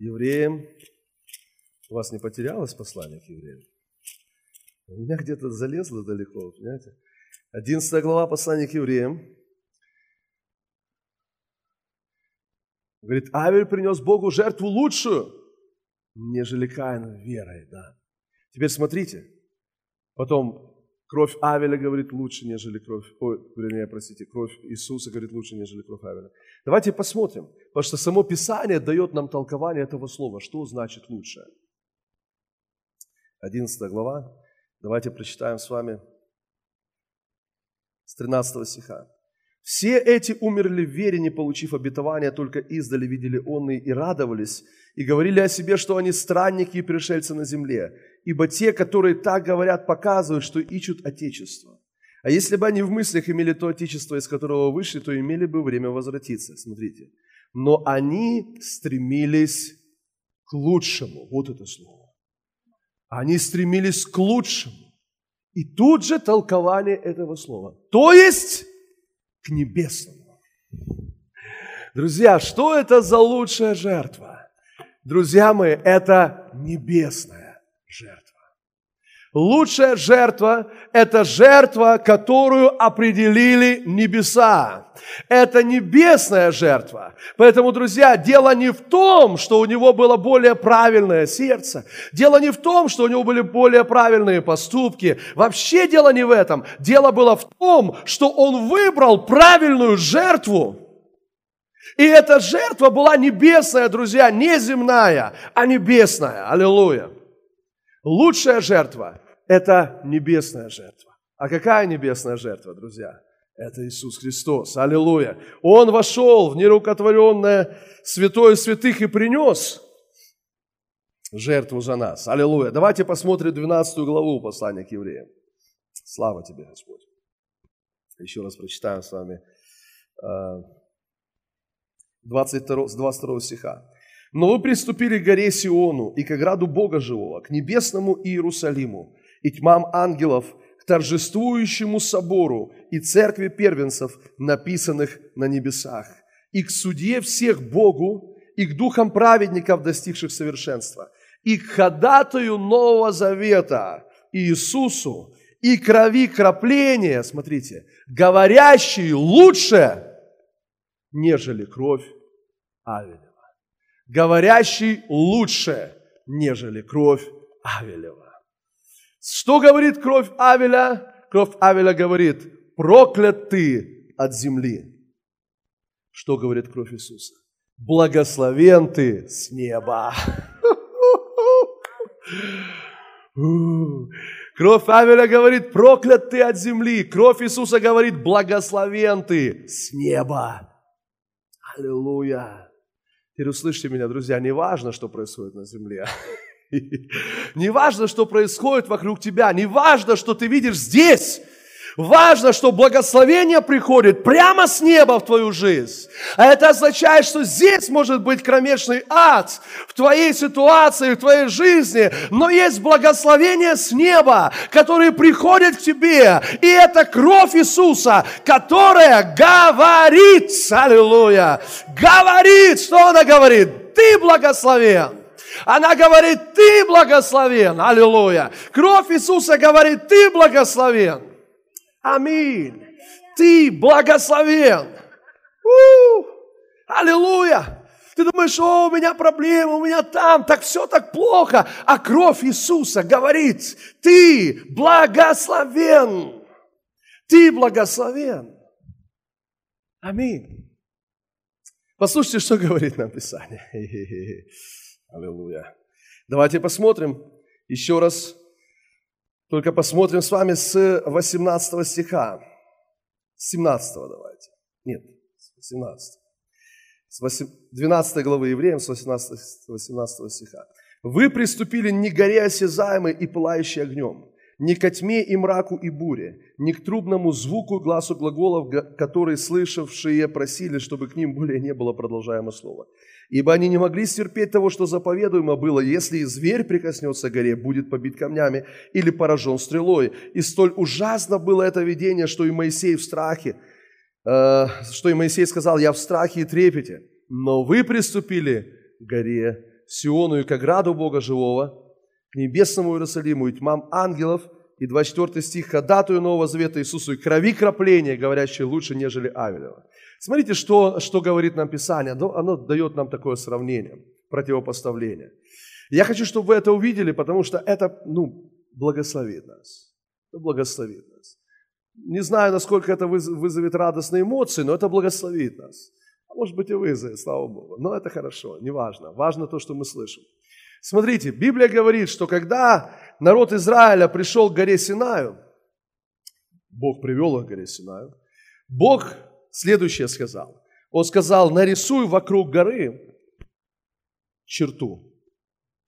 Speaker 1: Евреям, у вас не потерялось послание к евреям? У меня где-то залезло далеко, понимаете? 11 глава послания к евреям, Говорит, Авель принес Богу жертву лучшую, нежели Каин верой, да. Теперь смотрите, потом кровь Авеля говорит лучше, нежели кровь, ой, вернее, простите, кровь Иисуса говорит лучше, нежели кровь Авеля. Давайте посмотрим, потому что само Писание дает нам толкование этого слова, что значит лучше. 11 глава, давайте прочитаем с вами с 13 стиха. Все эти умерли в вере, не получив обетования, только издали видели онные и радовались, и говорили о себе, что они странники и пришельцы на земле. Ибо те, которые так говорят, показывают, что ищут Отечество. А если бы они в мыслях имели то Отечество, из которого вышли, то имели бы время возвратиться. Смотрите. Но они стремились к лучшему. Вот это слово. Они стремились к лучшему. И тут же толкование этого слова. То есть к небесному. Друзья, что это за лучшая жертва? Друзья мои, это небесная жертва. Лучшая жертва – это жертва, которую определили небеса. Это небесная жертва. Поэтому, друзья, дело не в том, что у него было более правильное сердце. Дело не в том, что у него были более правильные поступки. Вообще дело не в этом. Дело было в том, что он выбрал правильную жертву. И эта жертва была небесная, друзья, не земная, а небесная. Аллилуйя. Лучшая жертва – это небесная жертва. А какая небесная жертва, друзья? Это Иисус Христос. Аллилуйя. Он вошел в нерукотворенное святое святых и принес жертву за нас. Аллилуйя. Давайте посмотрим 12 главу послания к евреям. Слава тебе, Господь. Еще раз прочитаем с вами 22, с 22 стиха. Но вы приступили к горе Сиону и к ограду Бога Живого, к небесному Иерусалиму и тьмам ангелов, к торжествующему собору и церкви первенцев, написанных на небесах, и к судье всех Богу, и к духам праведников, достигших совершенства, и к ходатаю Нового Завета Иисусу, и крови крапления, смотрите, говорящий лучше, нежели кровь Авеля говорящий лучше, нежели кровь Авелева. Что говорит кровь Авеля? Кровь Авеля говорит, проклят ты от земли. Что говорит кровь Иисуса? Благословен ты с неба. [laughs] Кровь Авеля говорит, проклят ты от земли. Кровь Иисуса говорит, благословен ты с неба. Аллилуйя. Теперь услышьте меня, друзья, не важно, что происходит на земле. [laughs] Не важно, что происходит вокруг тебя. Не важно, что ты видишь здесь. Важно, что благословение приходит прямо с неба в твою жизнь. А это означает, что здесь может быть кромешный ад в твоей ситуации, в твоей жизни, но есть благословение с неба, которое приходит к тебе. И это кровь Иисуса, которая говорит, аллилуйя, говорит, что она говорит? Ты благословен. Она говорит, ты благословен, аллилуйя. Кровь Иисуса говорит, ты благословен. Аминь. Ты благословен. У-у-у. Аллилуйя. Ты думаешь, о, у меня проблемы, у меня там, так все так плохо. А кровь Иисуса говорит, ты благословен. Ты благословен. Аминь. Послушайте, что говорит нам Писание. [laughs] Аллилуйя. Давайте посмотрим еще раз только посмотрим с вами с 18 стиха. С 17 давайте. Нет, с 18. С 12 главы Евреям, с 18, 18 стиха. «Вы приступили не к горе осязаемой и пылающей огнем, не ко тьме и мраку и буре, не к трубному звуку глазу глаголов, которые слышавшие просили, чтобы к ним более не было продолжаемо слова. Ибо они не могли стерпеть того, что заповедуемо было, если и зверь прикоснется к горе, будет побит камнями или поражен стрелой. И столь ужасно было это видение, что и Моисей в страхе, э, что и Моисей сказал, я в страхе и трепете. Но вы приступили к горе Сиону и к ограду Бога живого, к небесному Иерусалиму и тьмам ангелов, и 24 стих, ходатую Нового Завета Иисусу и крови крапления, говорящие лучше, нежели Авелева. Смотрите, что, что говорит нам Писание. Оно, оно дает нам такое сравнение, противопоставление. Я хочу, чтобы вы это увидели, потому что это ну, благословит нас. Благословит нас. Не знаю, насколько это вызовет радостные эмоции, но это благословит нас. А может быть и вызовет, слава Богу. Но это хорошо, не важно. Важно то, что мы слышим. Смотрите, Библия говорит, что когда народ Израиля пришел к горе Синаю, Бог привел их к горе Синаю, Бог следующее сказал. Он сказал, нарисуй вокруг горы черту,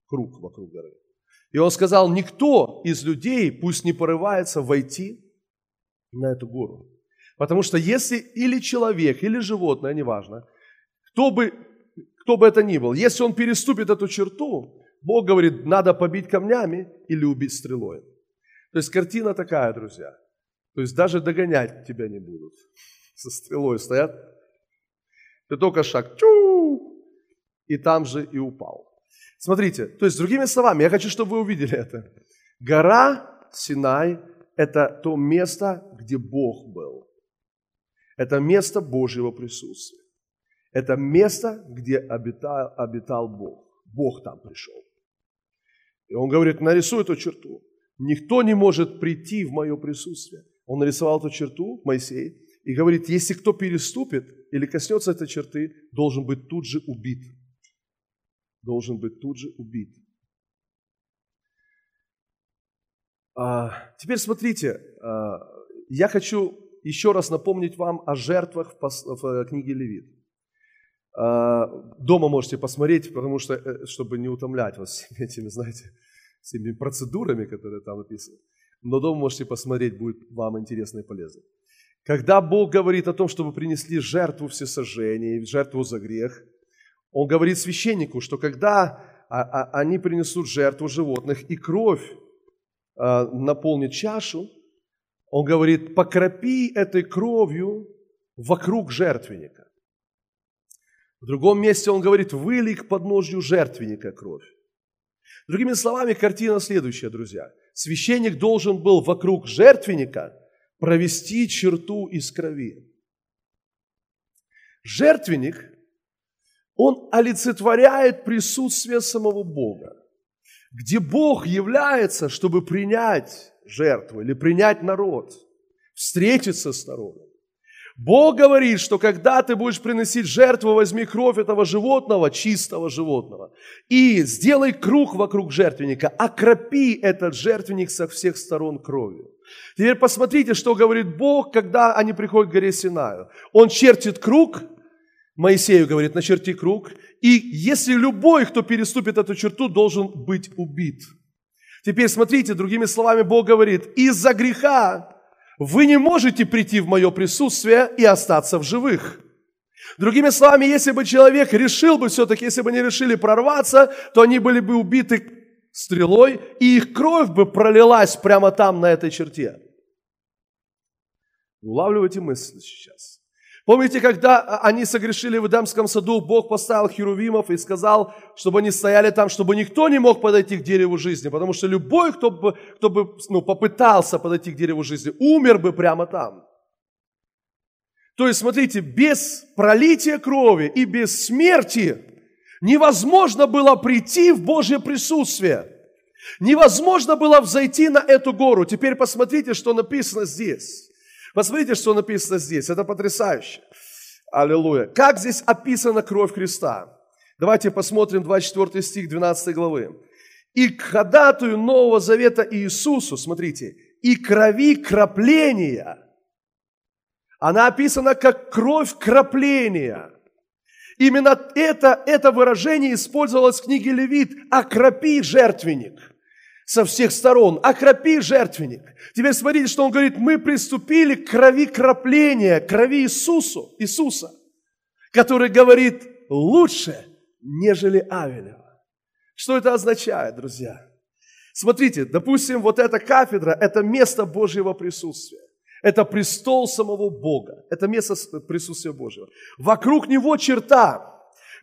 Speaker 1: круг вокруг горы. И он сказал, никто из людей пусть не порывается войти на эту гору. Потому что если или человек, или животное, неважно, кто бы, кто бы это ни был, если он переступит эту черту, Бог говорит, надо побить камнями или убить стрелой. То есть картина такая, друзья. То есть даже догонять тебя не будут. [laughs] Со стрелой стоят. Ты только шаг, чу, и там же и упал. Смотрите, то есть другими словами, я хочу, чтобы вы увидели это. Гора Синай – это то место, где Бог был. Это место Божьего присутствия. Это место, где обитал, обитал Бог. Бог там пришел. И он говорит, нарисуй эту черту. Никто не может прийти в мое присутствие. Он нарисовал эту черту, Моисей, и говорит, если кто переступит или коснется этой черты, должен быть тут же убит. Должен быть тут же убит. А, теперь смотрите, а, я хочу еще раз напомнить вам о жертвах в, пос, в э, книге Левит. А, дома можете посмотреть, потому что, э, чтобы не утомлять вас всеми этими, знаете, всеми процедурами, которые там написаны. Но дома можете посмотреть, будет вам интересно и полезно. Когда Бог говорит о том, чтобы принесли жертву всесожжения, жертву за грех, Он говорит священнику, что когда а, а, они принесут жертву животных и кровь наполнит чашу, Он говорит, покропи этой кровью вокруг жертвенника. В другом месте он говорит, вылей к подножью жертвенника кровь. Другими словами, картина следующая, друзья. Священник должен был вокруг жертвенника провести черту из крови. Жертвенник, он олицетворяет присутствие самого Бога, где Бог является, чтобы принять жертву или принять народ, встретиться с народом. Бог говорит, что когда ты будешь приносить жертву, возьми кровь этого животного, чистого животного, и сделай круг вокруг жертвенника, окропи этот жертвенник со всех сторон кровью. Теперь посмотрите, что говорит Бог, когда они приходят к горе Синаю. Он чертит круг, Моисею говорит, начерти круг, и если любой, кто переступит эту черту, должен быть убит. Теперь смотрите, другими словами, Бог говорит, из-за греха вы не можете прийти в мое присутствие и остаться в живых. Другими словами, если бы человек решил бы все-таки, если бы они решили прорваться, то они были бы убиты стрелой, и их кровь бы пролилась прямо там, на этой черте. Улавливайте мысль сейчас. Помните, когда они согрешили в Эдемском саду, Бог поставил херувимов и сказал, чтобы они стояли там, чтобы никто не мог подойти к дереву жизни, потому что любой, кто бы, кто бы ну, попытался подойти к дереву жизни, умер бы прямо там. То есть, смотрите, без пролития крови и без смерти невозможно было прийти в Божье присутствие. Невозможно было взойти на эту гору. Теперь посмотрите, что написано здесь. Посмотрите, что написано здесь. Это потрясающе. Аллилуйя. Как здесь описана кровь Христа? Давайте посмотрим 24 стих 12 главы. «И к ходатую Нового Завета Иисусу, смотрите, и крови крапления». Она описана как кровь крапления. Именно это, это выражение использовалось в книге Левит «Окропи жертвенник» со всех сторон, окропи жертвенник. Теперь смотрите, что он говорит, мы приступили к крови крапления, крови Иисусу, Иисуса, который говорит, лучше, нежели Авелева. Что это означает, друзья? Смотрите, допустим, вот эта кафедра – это место Божьего присутствия. Это престол самого Бога. Это место присутствия Божьего. Вокруг него черта.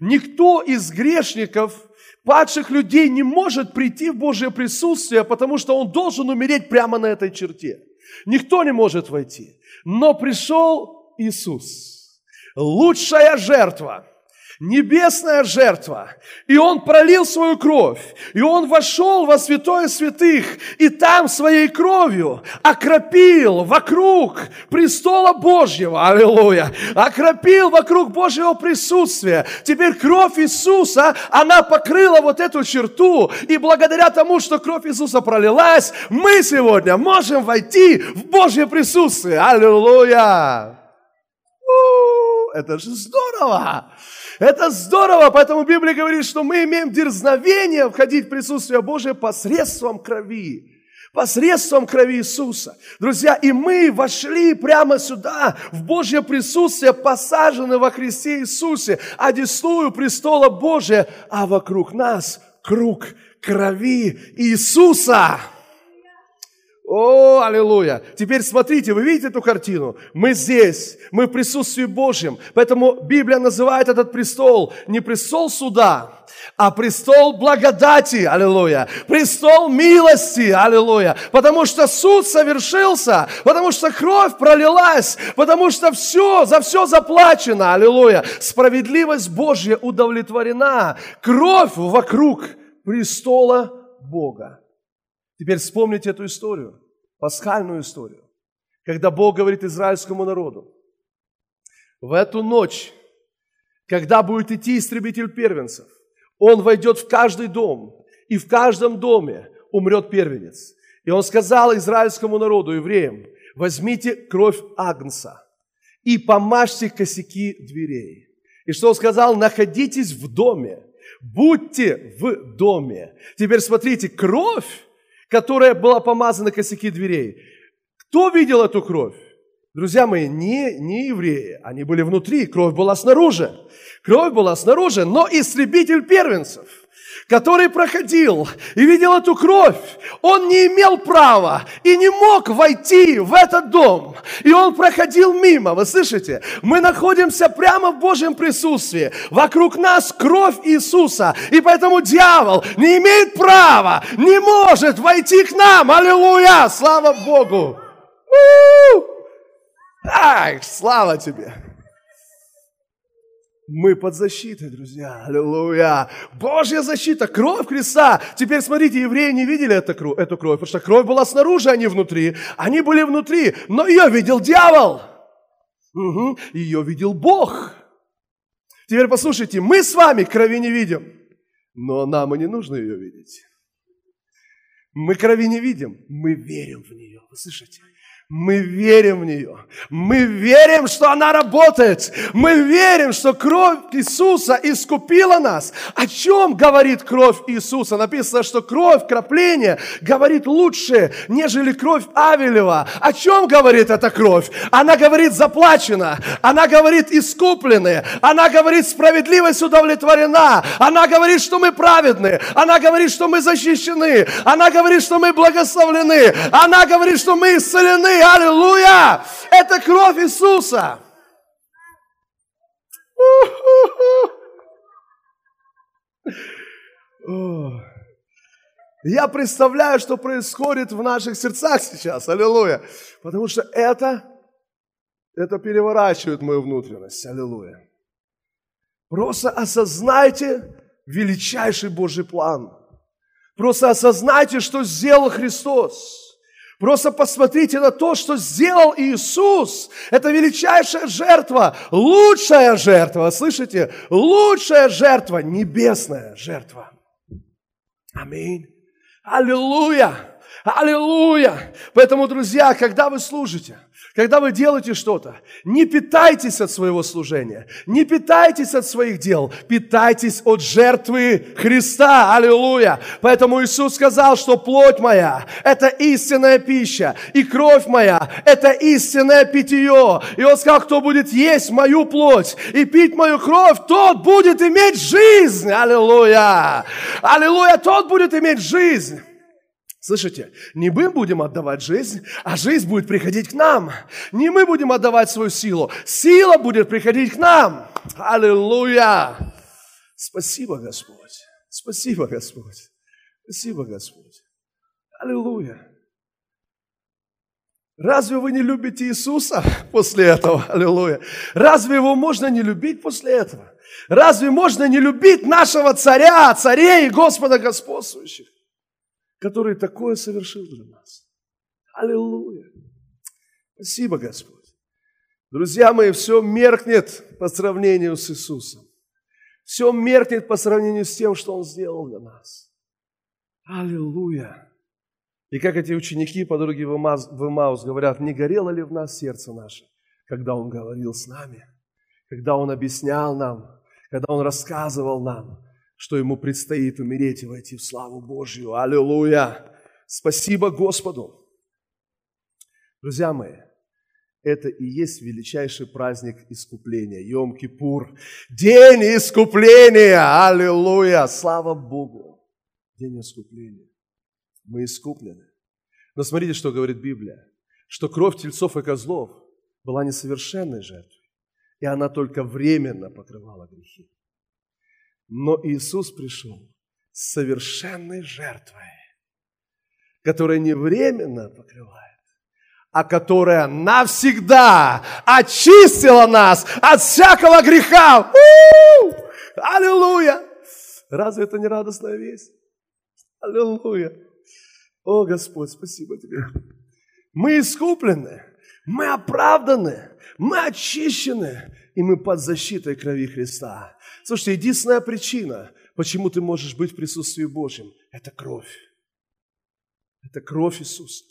Speaker 1: Никто из грешников, падших людей не может прийти в Божье присутствие, потому что он должен умереть прямо на этой черте. Никто не может войти. Но пришел Иисус, лучшая жертва – небесная жертва, и Он пролил свою кровь, и Он вошел во святое святых, и там своей кровью окропил вокруг престола Божьего, аллилуйя, окропил вокруг Божьего присутствия. Теперь кровь Иисуса, она покрыла вот эту черту, и благодаря тому, что кровь Иисуса пролилась, мы сегодня можем войти в Божье присутствие, аллилуйя. Это же здорово! Это здорово, поэтому Библия говорит, что мы имеем дерзновение входить в присутствие Божие посредством крови посредством крови Иисуса. Друзья, и мы вошли прямо сюда, в Божье присутствие, посажены во Христе Иисусе, одесную престола Божия, а вокруг нас круг крови Иисуса. О, аллилуйя! Теперь смотрите, вы видите эту картину? Мы здесь, мы в присутствии Божьем. Поэтому Библия называет этот престол не престол суда, а престол благодати, аллилуйя, престол милости, аллилуйя, потому что суд совершился, потому что кровь пролилась, потому что все, за все заплачено, аллилуйя, справедливость Божья удовлетворена, кровь вокруг престола Бога. Теперь вспомните эту историю, пасхальную историю, когда Бог говорит израильскому народу, в эту ночь, когда будет идти истребитель первенцев, он войдет в каждый дом, и в каждом доме умрет первенец. И он сказал израильскому народу, евреям, возьмите кровь Агнца и помажьте косяки дверей. И что он сказал? Находитесь в доме, будьте в доме. Теперь смотрите, кровь которая была помазана косяки дверей. Кто видел эту кровь? Друзья мои, не, не евреи, они были внутри, кровь была снаружи. Кровь была снаружи, но истребитель первенцев – который проходил и видел эту кровь, он не имел права и не мог войти в этот дом. И он проходил мимо, вы слышите? Мы находимся прямо в Божьем присутствии. Вокруг нас кровь Иисуса. И поэтому дьявол не имеет права, не может войти к нам. Аллилуйя! Слава Богу! Ай, слава тебе! Мы под защитой, друзья. Аллилуйя. Божья защита, кровь Христа. Теперь смотрите, евреи не видели эту кровь, эту кровь, потому что кровь была снаружи, а не внутри. Они были внутри, но ее видел дьявол. Угу. Ее видел Бог. Теперь послушайте, мы с вами крови не видим, но нам и не нужно ее видеть. Мы крови не видим, мы верим в нее. Вы слышите? Мы верим в нее. Мы верим, что она работает. Мы верим, что кровь Иисуса искупила нас. О чем говорит кровь Иисуса? Написано, что кровь кропления говорит лучше, нежели кровь Авелева. О чем говорит эта кровь? Она говорит заплачена. Она говорит искуплены. Она говорит справедливость удовлетворена. Она говорит, что мы праведны. Она говорит, что мы защищены. Она говорит, что мы благословлены. Она говорит, что мы исцелены аллилуйя! Это кровь Иисуса. Я представляю, что происходит в наших сердцах сейчас, аллилуйя. Потому что это, это переворачивает мою внутренность, аллилуйя. Просто осознайте величайший Божий план. Просто осознайте, что сделал Христос. Просто посмотрите на то, что сделал Иисус. Это величайшая жертва, лучшая жертва, слышите? Лучшая жертва, небесная жертва. Аминь. Аллилуйя. Аллилуйя. Поэтому, друзья, когда вы служите – когда вы делаете что-то, не питайтесь от своего служения, не питайтесь от своих дел, питайтесь от жертвы Христа. Аллилуйя! Поэтому Иисус сказал, что плоть моя – это истинная пища, и кровь моя – это истинное питье. И Он сказал, кто будет есть мою плоть и пить мою кровь, тот будет иметь жизнь. Аллилуйя! Аллилуйя! Тот будет иметь жизнь. Слышите, не мы будем отдавать жизнь, а жизнь будет приходить к нам. Не мы будем отдавать свою силу, сила будет приходить к нам. Аллилуйя! Спасибо, Господь. Спасибо, Господь. Спасибо, Господь. Аллилуйя. Разве вы не любите Иисуса после этого? Аллилуйя. Разве его можно не любить после этого? Разве можно не любить нашего царя, царей и Господа господствующих, который такое совершил для нас? Аллилуйя. Спасибо, Господь. Друзья мои, все меркнет по сравнению с Иисусом. Все меркнет по сравнению с тем, что Он сделал для нас. Аллилуйя. И как эти ученики по дороге в Имаус говорят, не горело ли в нас сердце наше, когда Он говорил с нами, когда Он объяснял нам, когда Он рассказывал нам, что Ему предстоит умереть и войти в славу Божью. Аллилуйя! Спасибо Господу! Друзья мои, это и есть величайший праздник искупления, Йом-Кипур. День искупления! Аллилуйя! Слава Богу! День искупления мы искуплены. Но смотрите, что говорит Библия, что кровь тельцов и козлов была несовершенной жертвой, и она только временно покрывала грехи. Но Иисус пришел с совершенной жертвой, которая не временно покрывает, а которая навсегда очистила нас от всякого греха. У-у-у! Аллилуйя! Разве это не радостная весть? Аллилуйя! О, Господь, спасибо Тебе. Мы искуплены, мы оправданы, мы очищены, и мы под защитой крови Христа. Слушайте, единственная причина, почему ты можешь быть в присутствии Божьем, это кровь. Это кровь Иисуса.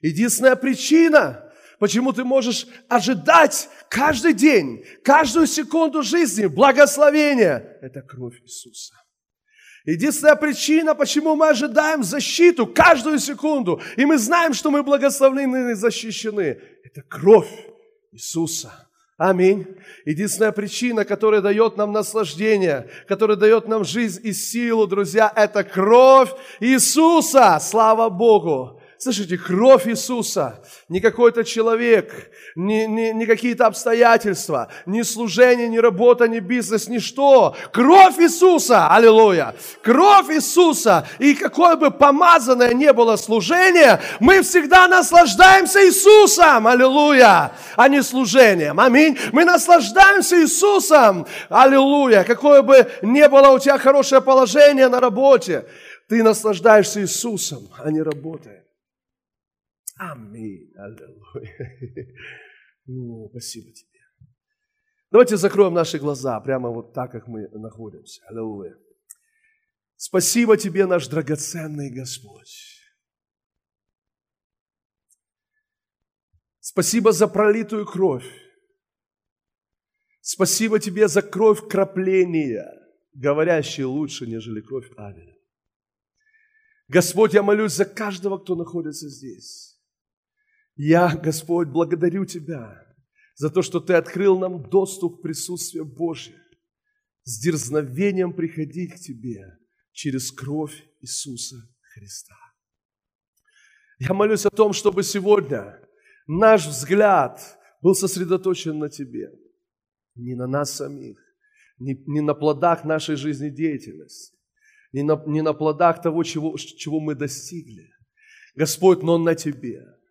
Speaker 1: Единственная причина, почему ты можешь ожидать каждый день, каждую секунду жизни благословения, это кровь Иисуса. Единственная причина, почему мы ожидаем защиту каждую секунду, и мы знаем, что мы благословлены и защищены, это кровь Иисуса. Аминь. Единственная причина, которая дает нам наслаждение, которая дает нам жизнь и силу, друзья, это кровь Иисуса. Слава Богу. Слышите, кровь Иисуса, не какой-то человек, не, не, не какие-то обстоятельства, не служение, не работа, не бизнес, ничто. Кровь Иисуса, аллилуйя, кровь Иисуса. И какое бы помазанное не было служение, мы всегда наслаждаемся Иисусом, аллилуйя, а не служением. Аминь. Мы наслаждаемся Иисусом, аллилуйя. Какое бы не было у тебя хорошее положение на работе, ты наслаждаешься Иисусом, а не работой. Аминь. Аллилуйя. [laughs] Ну, спасибо тебе. Давайте закроем наши глаза, прямо вот так, как мы находимся. Аллилуйя. Спасибо тебе, наш драгоценный Господь. Спасибо за пролитую кровь. Спасибо тебе за кровь крапления, говорящие лучше, нежели кровь Авеля. Господь, я молюсь за каждого, кто находится здесь. Я, Господь, благодарю Тебя за то, что Ты открыл нам доступ в присутствие Божье, с дерзновением приходить к Тебе через кровь Иисуса Христа. Я молюсь о том, чтобы сегодня наш взгляд был сосредоточен на Тебе, не на нас самих, не, не на плодах нашей жизнедеятельности, не на, не на плодах того, чего, чего мы достигли, Господь, но на Тебе –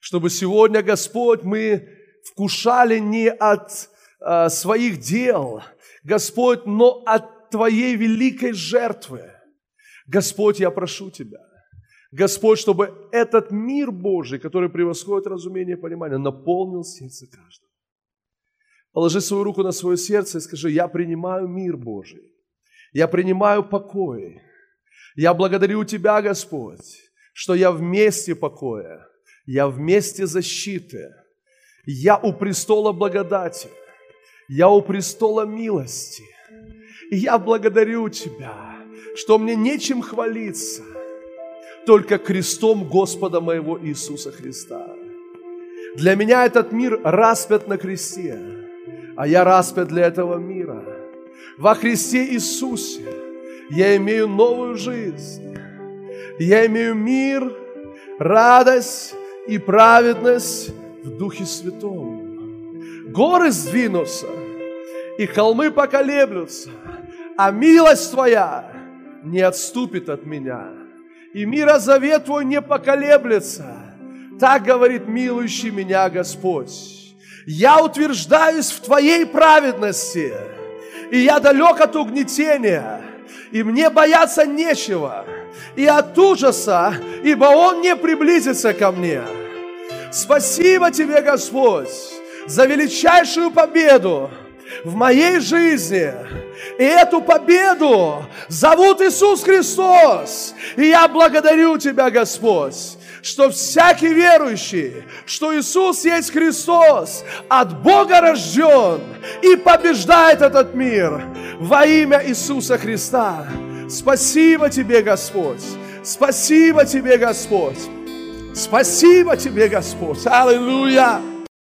Speaker 1: чтобы сегодня, Господь, мы вкушали не от э, своих дел, Господь, но от Твоей великой жертвы. Господь, я прошу Тебя, Господь, чтобы этот мир Божий, который превосходит разумение и понимание, наполнил сердце каждого. Положи свою руку на свое сердце и скажи, я принимаю мир Божий, я принимаю покой. Я благодарю Тебя, Господь, что я вместе покоя, я вместе защиты, я у престола благодати, я у престола милости. И я благодарю Тебя, что мне нечем хвалиться, только крестом Господа моего Иисуса Христа. Для меня этот мир распят на кресте, а я распят для этого мира. Во Христе Иисусе я имею новую жизнь, я имею мир, радость, и праведность в Духе Святом. Горы сдвинутся, и холмы поколеблются, а милость Твоя не отступит от меня, и мирозавет Твой не поколеблется. Так говорит милующий меня Господь. Я утверждаюсь в Твоей праведности, и я далек от угнетения, и мне бояться нечего, и от ужаса, ибо Он не приблизится ко мне. Спасибо Тебе, Господь, за величайшую победу в моей жизни. И эту победу зовут Иисус Христос. И я благодарю Тебя, Господь, что всякий верующий, что Иисус есть Христос, от Бога рожден и побеждает этот мир во имя Иисуса Христа. Спасибо Тебе, Господь. Спасибо Тебе, Господь. Спасибо Тебе, Господь. Аллилуйя.